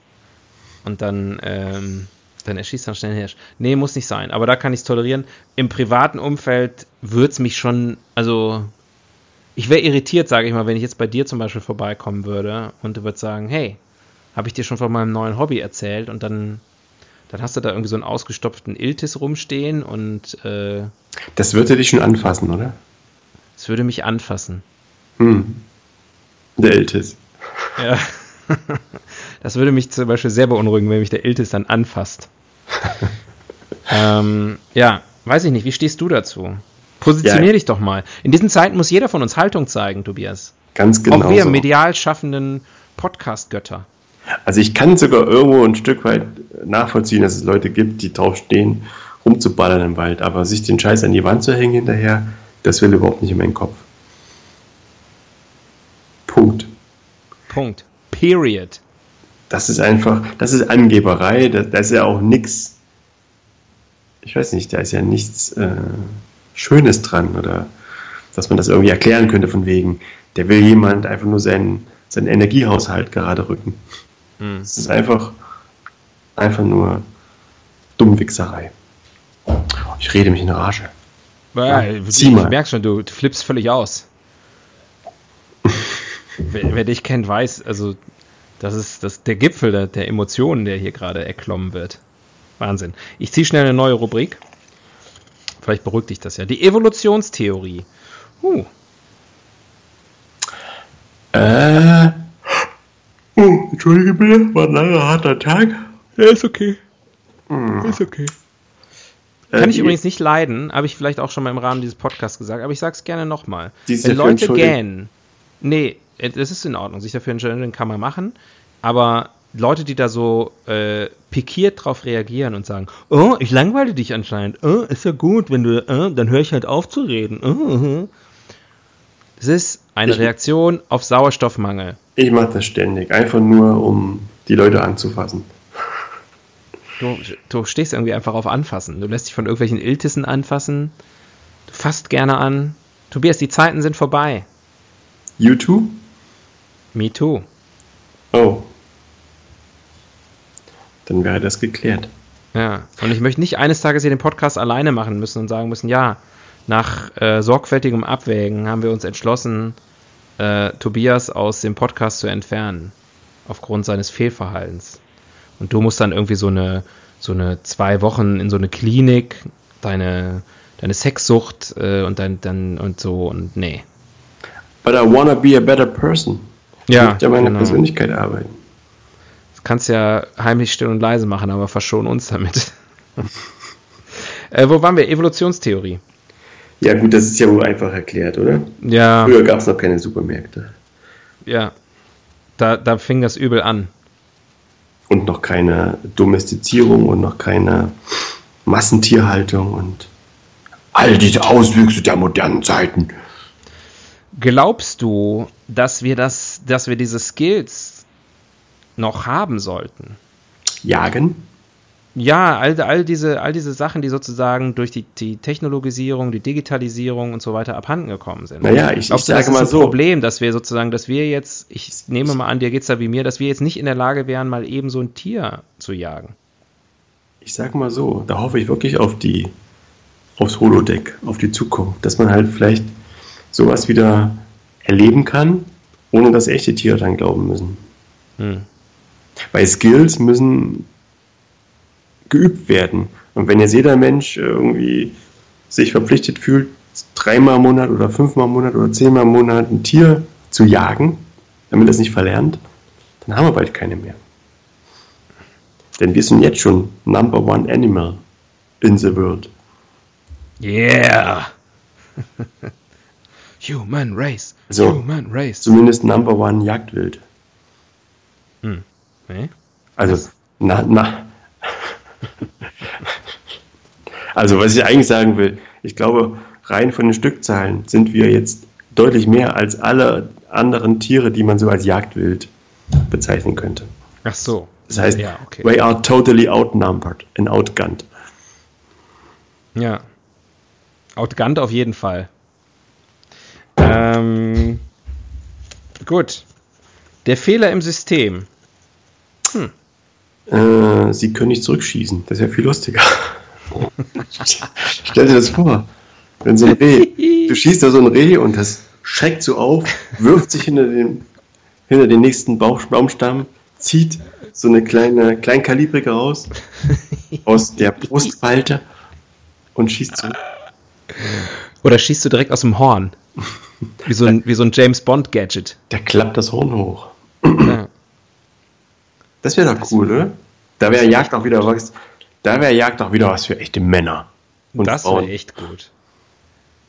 Und dann, ähm, dann erschießt dann schnell ein Hirsch. Nee, muss nicht sein, aber da kann ich es tolerieren. Im privaten Umfeld würde es mich schon, also ich wäre irritiert, sage ich mal, wenn ich jetzt bei dir zum Beispiel vorbeikommen würde und du würdest sagen, hey, habe ich dir schon von meinem neuen Hobby erzählt und dann, dann hast du da irgendwie so einen ausgestopften Iltis rumstehen und äh, Das würde dich schon anfassen, oder? es würde mich anfassen. Hm. Der Iltis. Ja. *laughs* Das würde mich zum Beispiel sehr beunruhigen, wenn mich der Iltis dann anfasst. *laughs* ähm, ja, weiß ich nicht. Wie stehst du dazu? Positionier Ja. dich doch mal. In diesen Zeiten muss jeder von uns Haltung zeigen, Tobias. Ganz genau. Auch wir so. medial schaffenden Podcast-Götter. Also ich kann sogar irgendwo ein Stück weit nachvollziehen, dass es Leute gibt, die drauf stehen, rumzuballern im Wald, aber sich den Scheiß an die Wand zu hängen hinterher, das will überhaupt nicht in meinen Kopf. Punkt. Punkt. Period. Das ist einfach, das ist Angeberei, da, da ist ja auch nichts, ich weiß nicht, da ist ja nichts äh, Schönes dran oder dass man das irgendwie erklären könnte von wegen, der will jemand einfach nur seinen, seinen Energiehaushalt gerade rücken. Hm. Es ist einfach, einfach nur Dummwichserei. Ich rede mich in Rage. Ja, Ja, ich, merke schon, du, du flippst völlig aus. *laughs* wer, wer dich kennt, weiß, also das ist das, der Gipfel der, der Emotionen, der hier gerade erklommen wird. Wahnsinn. Ich ziehe schnell eine neue Rubrik. Vielleicht beruhigt dich das ja. Die Evolutionstheorie. Uh, Äh. Oh, Entschuldige bitte, war ein langer, harter Tag. ja, ist okay. Ist okay. Kann Äh, ich übrigens nicht leiden, habe ich vielleicht auch schon mal im Rahmen dieses Podcasts gesagt, aber ich sage es gerne nochmal. Wenn Leute gähnen, nee, das ist in Ordnung, sich dafür entschuldigen kann man machen, aber Leute, die da so äh, pikiert drauf reagieren und sagen, oh, ich langweile dich anscheinend, oh, ist ja gut, wenn du, äh, dann höre ich halt auf zu reden. Oh, oh. Das ist eine Ich- Reaktion auf Sauerstoffmangel. Ich mache das ständig, einfach nur, um die Leute anzufassen. Du, du stehst irgendwie einfach auf Anfassen. Du lässt dich von irgendwelchen Iltissen anfassen. Du fasst gerne an. Tobias, die Zeiten sind vorbei. YouTube? Me too. Oh. Dann wäre das geklärt. Ja. Und ich möchte nicht eines Tages hier den Podcast alleine machen müssen und sagen müssen, ja, nach äh, sorgfältigem Abwägen haben wir uns entschlossen, äh, Tobias aus dem Podcast zu entfernen. Aufgrund seines Fehlverhaltens. Und du musst dann irgendwie so eine, so eine zwei Wochen in so eine Klinik, deine, deine Sexsucht äh, und dann, dann und so und nee. But I wanna be a better person. Ich Ja, möchte an meiner genau. Persönlichkeit arbeiten. Das kannst ja heimlich still und leise machen, aber verschon uns damit. *laughs* äh, wo waren wir? Evolutionstheorie. Ja gut, das ist ja wohl einfach erklärt, oder? Ja, Früher gab es noch keine Supermärkte. ja. Da, da fing das übel an. Und noch keine Domestizierung und noch keine Massentierhaltung und all diese Auswüchse der modernen Zeiten. Glaubst du, dass wir das, dass wir diese Skills noch haben sollten? Jagen? Ja, all, all, diese, all diese Sachen, die sozusagen durch die, die Technologisierung, die Digitalisierung und so weiter abhanden gekommen sind. Naja, ich, ich Glaubst du, das sage ist mal ein so. Problem, dass wir sozusagen, dass wir jetzt, ich nehme mal an, dir geht's da wie mir, dass wir jetzt nicht in der Lage wären, mal eben so ein Tier zu jagen. Ich sage mal so, da hoffe ich wirklich auf die, aufs Holodeck, auf die Zukunft, dass man halt vielleicht sowas wieder erleben kann, ohne dass echte Tiere dann glauben müssen. Hm. Weil Skills müssen geübt werden. Und wenn jetzt jeder Mensch irgendwie sich verpflichtet fühlt, dreimal im Monat oder fünfmal im Monat oder zehnmal im Monat ein Tier zu jagen, damit er es nicht verlernt, dann haben wir bald keine mehr. Denn wir sind jetzt schon Number One Animal in the world. Yeah! *laughs* Human Race. So. Human Race. Zumindest Number One Jagdwild. Nee? Also, na, na. Also, was ich eigentlich sagen will, ich glaube, rein von den Stückzahlen sind wir jetzt deutlich mehr als alle anderen Tiere, die man so als Jagdwild bezeichnen könnte. Ach so. Das heißt, Ja, okay. we are totally outnumbered and outgunned. Ja. Outgunned auf jeden Fall. Ähm, gut. Der Fehler im System. Äh, sie können nicht zurückschießen. Das ist ja viel lustiger. *laughs* Stell dir das vor. Wenn so ein Reh, du schießt da so ein Reh und das schreckt so auf, wirft sich hinter den, hinter den nächsten Baumstamm, zieht so eine kleine, kleinkalibrige raus aus der Brustfalte und schießt zurück. Oder schießt du direkt aus dem Horn? Wie so ein, wie so ein James Bond-Gadget. Der klappt das Horn hoch. Ja. Das wäre doch cool, oder? Da wäre Jagd auch wieder was. Da wäre Jagd auch wieder was für echte Männer. Und das wäre echt gut.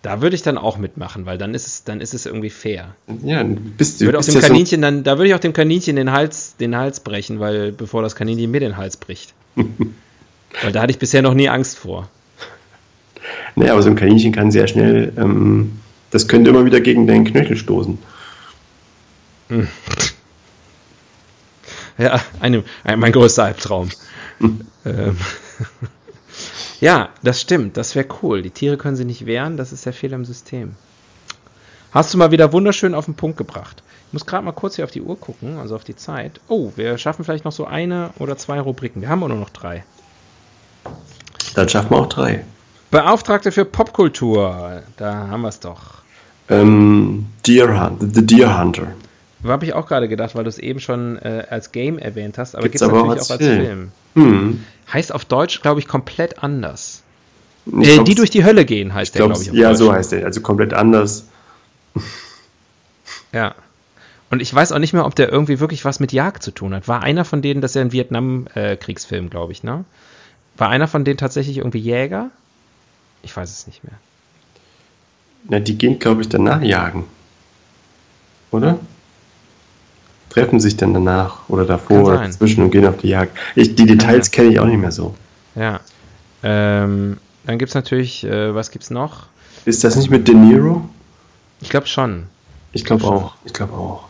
Da würde ich dann auch mitmachen, weil dann ist es, dann ist es irgendwie fair. Ja, bist du. Würde auch bist dem ja so, Kaninchen dann, da würde ich auch dem Kaninchen den Hals, den Hals brechen, weil bevor das Kaninchen mir den Hals bricht. *laughs* weil da hatte ich bisher noch nie Angst vor. Nee, aber so ein Kaninchen kann sehr schnell. Ähm, das könnte immer wieder gegen deinen Knöchel stoßen. Ja, eine, ein, mein größter Albtraum. ähm, ja, das stimmt, das wäre cool. Die Tiere können sich nicht wehren, das ist der Fehler im System. Hast du mal wieder wunderschön auf den Punkt gebracht. Ich muss gerade mal kurz hier auf die Uhr gucken, also auf die Zeit. Oh, wir schaffen vielleicht noch so eine oder zwei Rubriken. Wir haben auch nur noch drei. Dann schaffen wir auch drei. Beauftragte für Popkultur, da haben wir es doch. Ähm, Deer Hunt, The Deer Hunter. Habe ich auch gerade gedacht, weil du es eben schon äh, als Game erwähnt hast, aber gibt es natürlich auch als als Film. Film. Hm. Heißt auf Deutsch, glaube ich, komplett anders. Ich Äh, glaub, die durch die Hölle gehen, heißt ich der, glaub, glaube ich. Ja, Deutsch. so heißt der. Also komplett anders. *laughs* Ja. Und ich weiß auch nicht mehr, ob der irgendwie wirklich was mit Jagd zu tun hat. War einer von denen, das ist ja ein Vietnam-Kriegsfilm, glaube ich, ne? War einer von denen tatsächlich irgendwie Jäger? Ich weiß es nicht mehr. Na, die gehen, glaube ich, danach jagen. Oder? Treffen sich dann danach oder davor oder dazwischen und gehen auf die Jagd. Ich, die Details kenne ich auch nicht mehr so. Ja. Ähm, dann gibt es natürlich, äh, was gibt's noch? Ist das nicht mit De Niro? Ich glaube schon. Ich glaube auch. Ich glaube auch.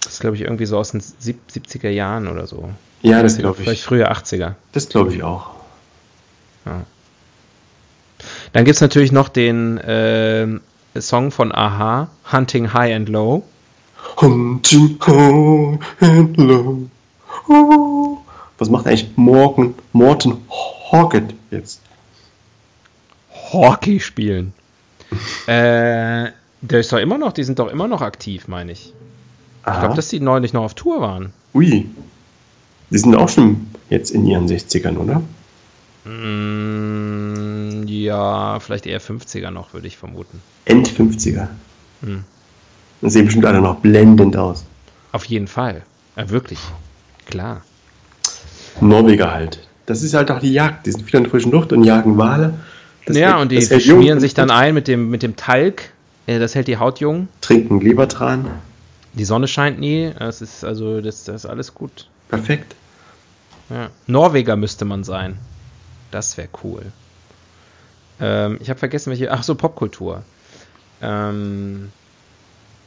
Das ist, glaube ich, irgendwie so aus den sieb- 70er Jahren oder so. Ja, das glaube Vielleicht ich. frühe 80er. Das glaube ich auch. Dann gibt es natürlich noch den ähm, Song von Aha, Hunting High and Low. Hunting high and low. Oh. Was macht eigentlich Morgan, Morton Hockett jetzt? Hockey spielen. *laughs* äh, der ist doch immer noch, die sind doch immer noch aktiv, meine ich. Ich Aha. glaube, dass die neulich noch auf Tour waren. Ui. Die sind auch schon jetzt in ihren 60ern, oder? Mm, ja, vielleicht eher 50er noch, würde ich vermuten. End 50er. Hm. Und sehen bestimmt alle noch blendend aus. Auf jeden Fall. Ja, wirklich. Klar. Norweger halt. Das ist halt auch die Jagd. Die sind viel an der frischen Luft und jagen Wale. Das ja, hält- und die das schmieren sich dann ein mit dem, mit dem Talg. Äh, Das hält die Haut jung. Trinken Lebertran. Die Sonne scheint nie. Das ist also, das, das ist alles gut. Perfekt. Ja. Norweger müsste man sein. Das wäre cool. Ähm, ich habe vergessen, welche. Ach so, Popkultur. Ähm,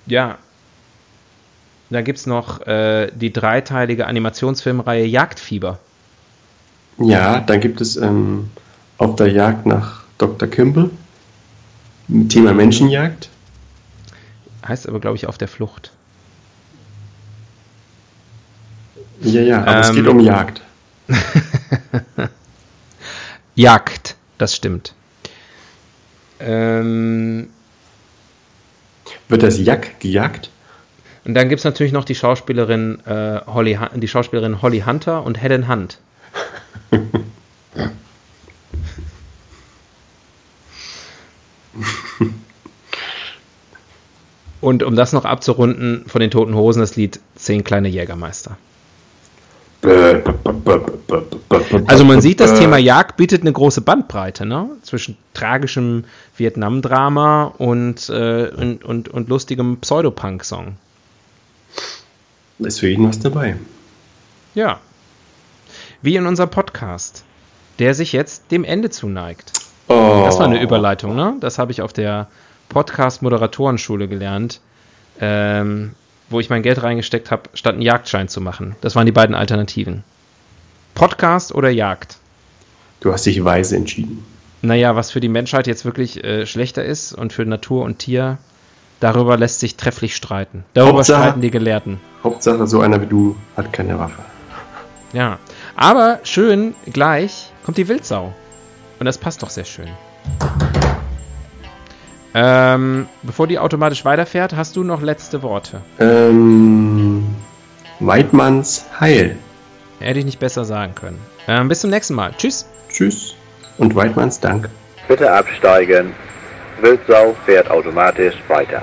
ja. Da gibt es noch äh, die dreiteilige Animationsfilmreihe Jagdfieber. Ja, dann gibt es ähm, auf der Jagd nach Dr. Kimball. Thema Menschenjagd. Heißt aber, glaube ich, auf der Flucht. Ja, ja, aber es Ähm, geht um Jagd. *laughs* Jagd, das stimmt. Ähm, Wird das Jack gejagt? und dann gibt es natürlich noch die Schauspielerin, äh, Holly, die Schauspielerin Holly Hunter und Helen Hunt. Und um das noch abzurunden, von den Toten Hosen das Lied Zehn kleine Jägermeister. Also man sieht, das Thema Jagd bietet eine große Bandbreite, ne? Zwischen tragischem Vietnam-Drama und, äh, und, und, und lustigem Pseudopunk-Song. Ist für jeden was dabei. Ja. Wie in unserem Podcast, der sich jetzt dem Ende zuneigt. Oh. Das war eine Überleitung, ne? Das habe ich auf der Podcast-Moderatorenschule gelernt, ähm, wo ich mein Geld reingesteckt habe, statt einen Jagdschein zu machen. Das waren die beiden Alternativen. Podcast oder Jagd? Du hast dich weise entschieden. Naja, was für die Menschheit jetzt wirklich äh, schlechter ist und für Natur und Tier, darüber lässt sich trefflich streiten. Darüber Hauptsache- streiten die Gelehrten. Hauptsache, so einer wie du hat keine Waffe. Ja. Aber schön, gleich kommt die Wildsau. Und das passt doch sehr schön. Ähm, bevor die automatisch weiterfährt, hast du noch letzte Worte. Ähm, Weidmanns Heil. Hätte ich nicht besser sagen können. Ähm, bis zum nächsten Mal. Tschüss. Tschüss und Weidmanns Dank. Bitte absteigen. Wildsau fährt automatisch weiter.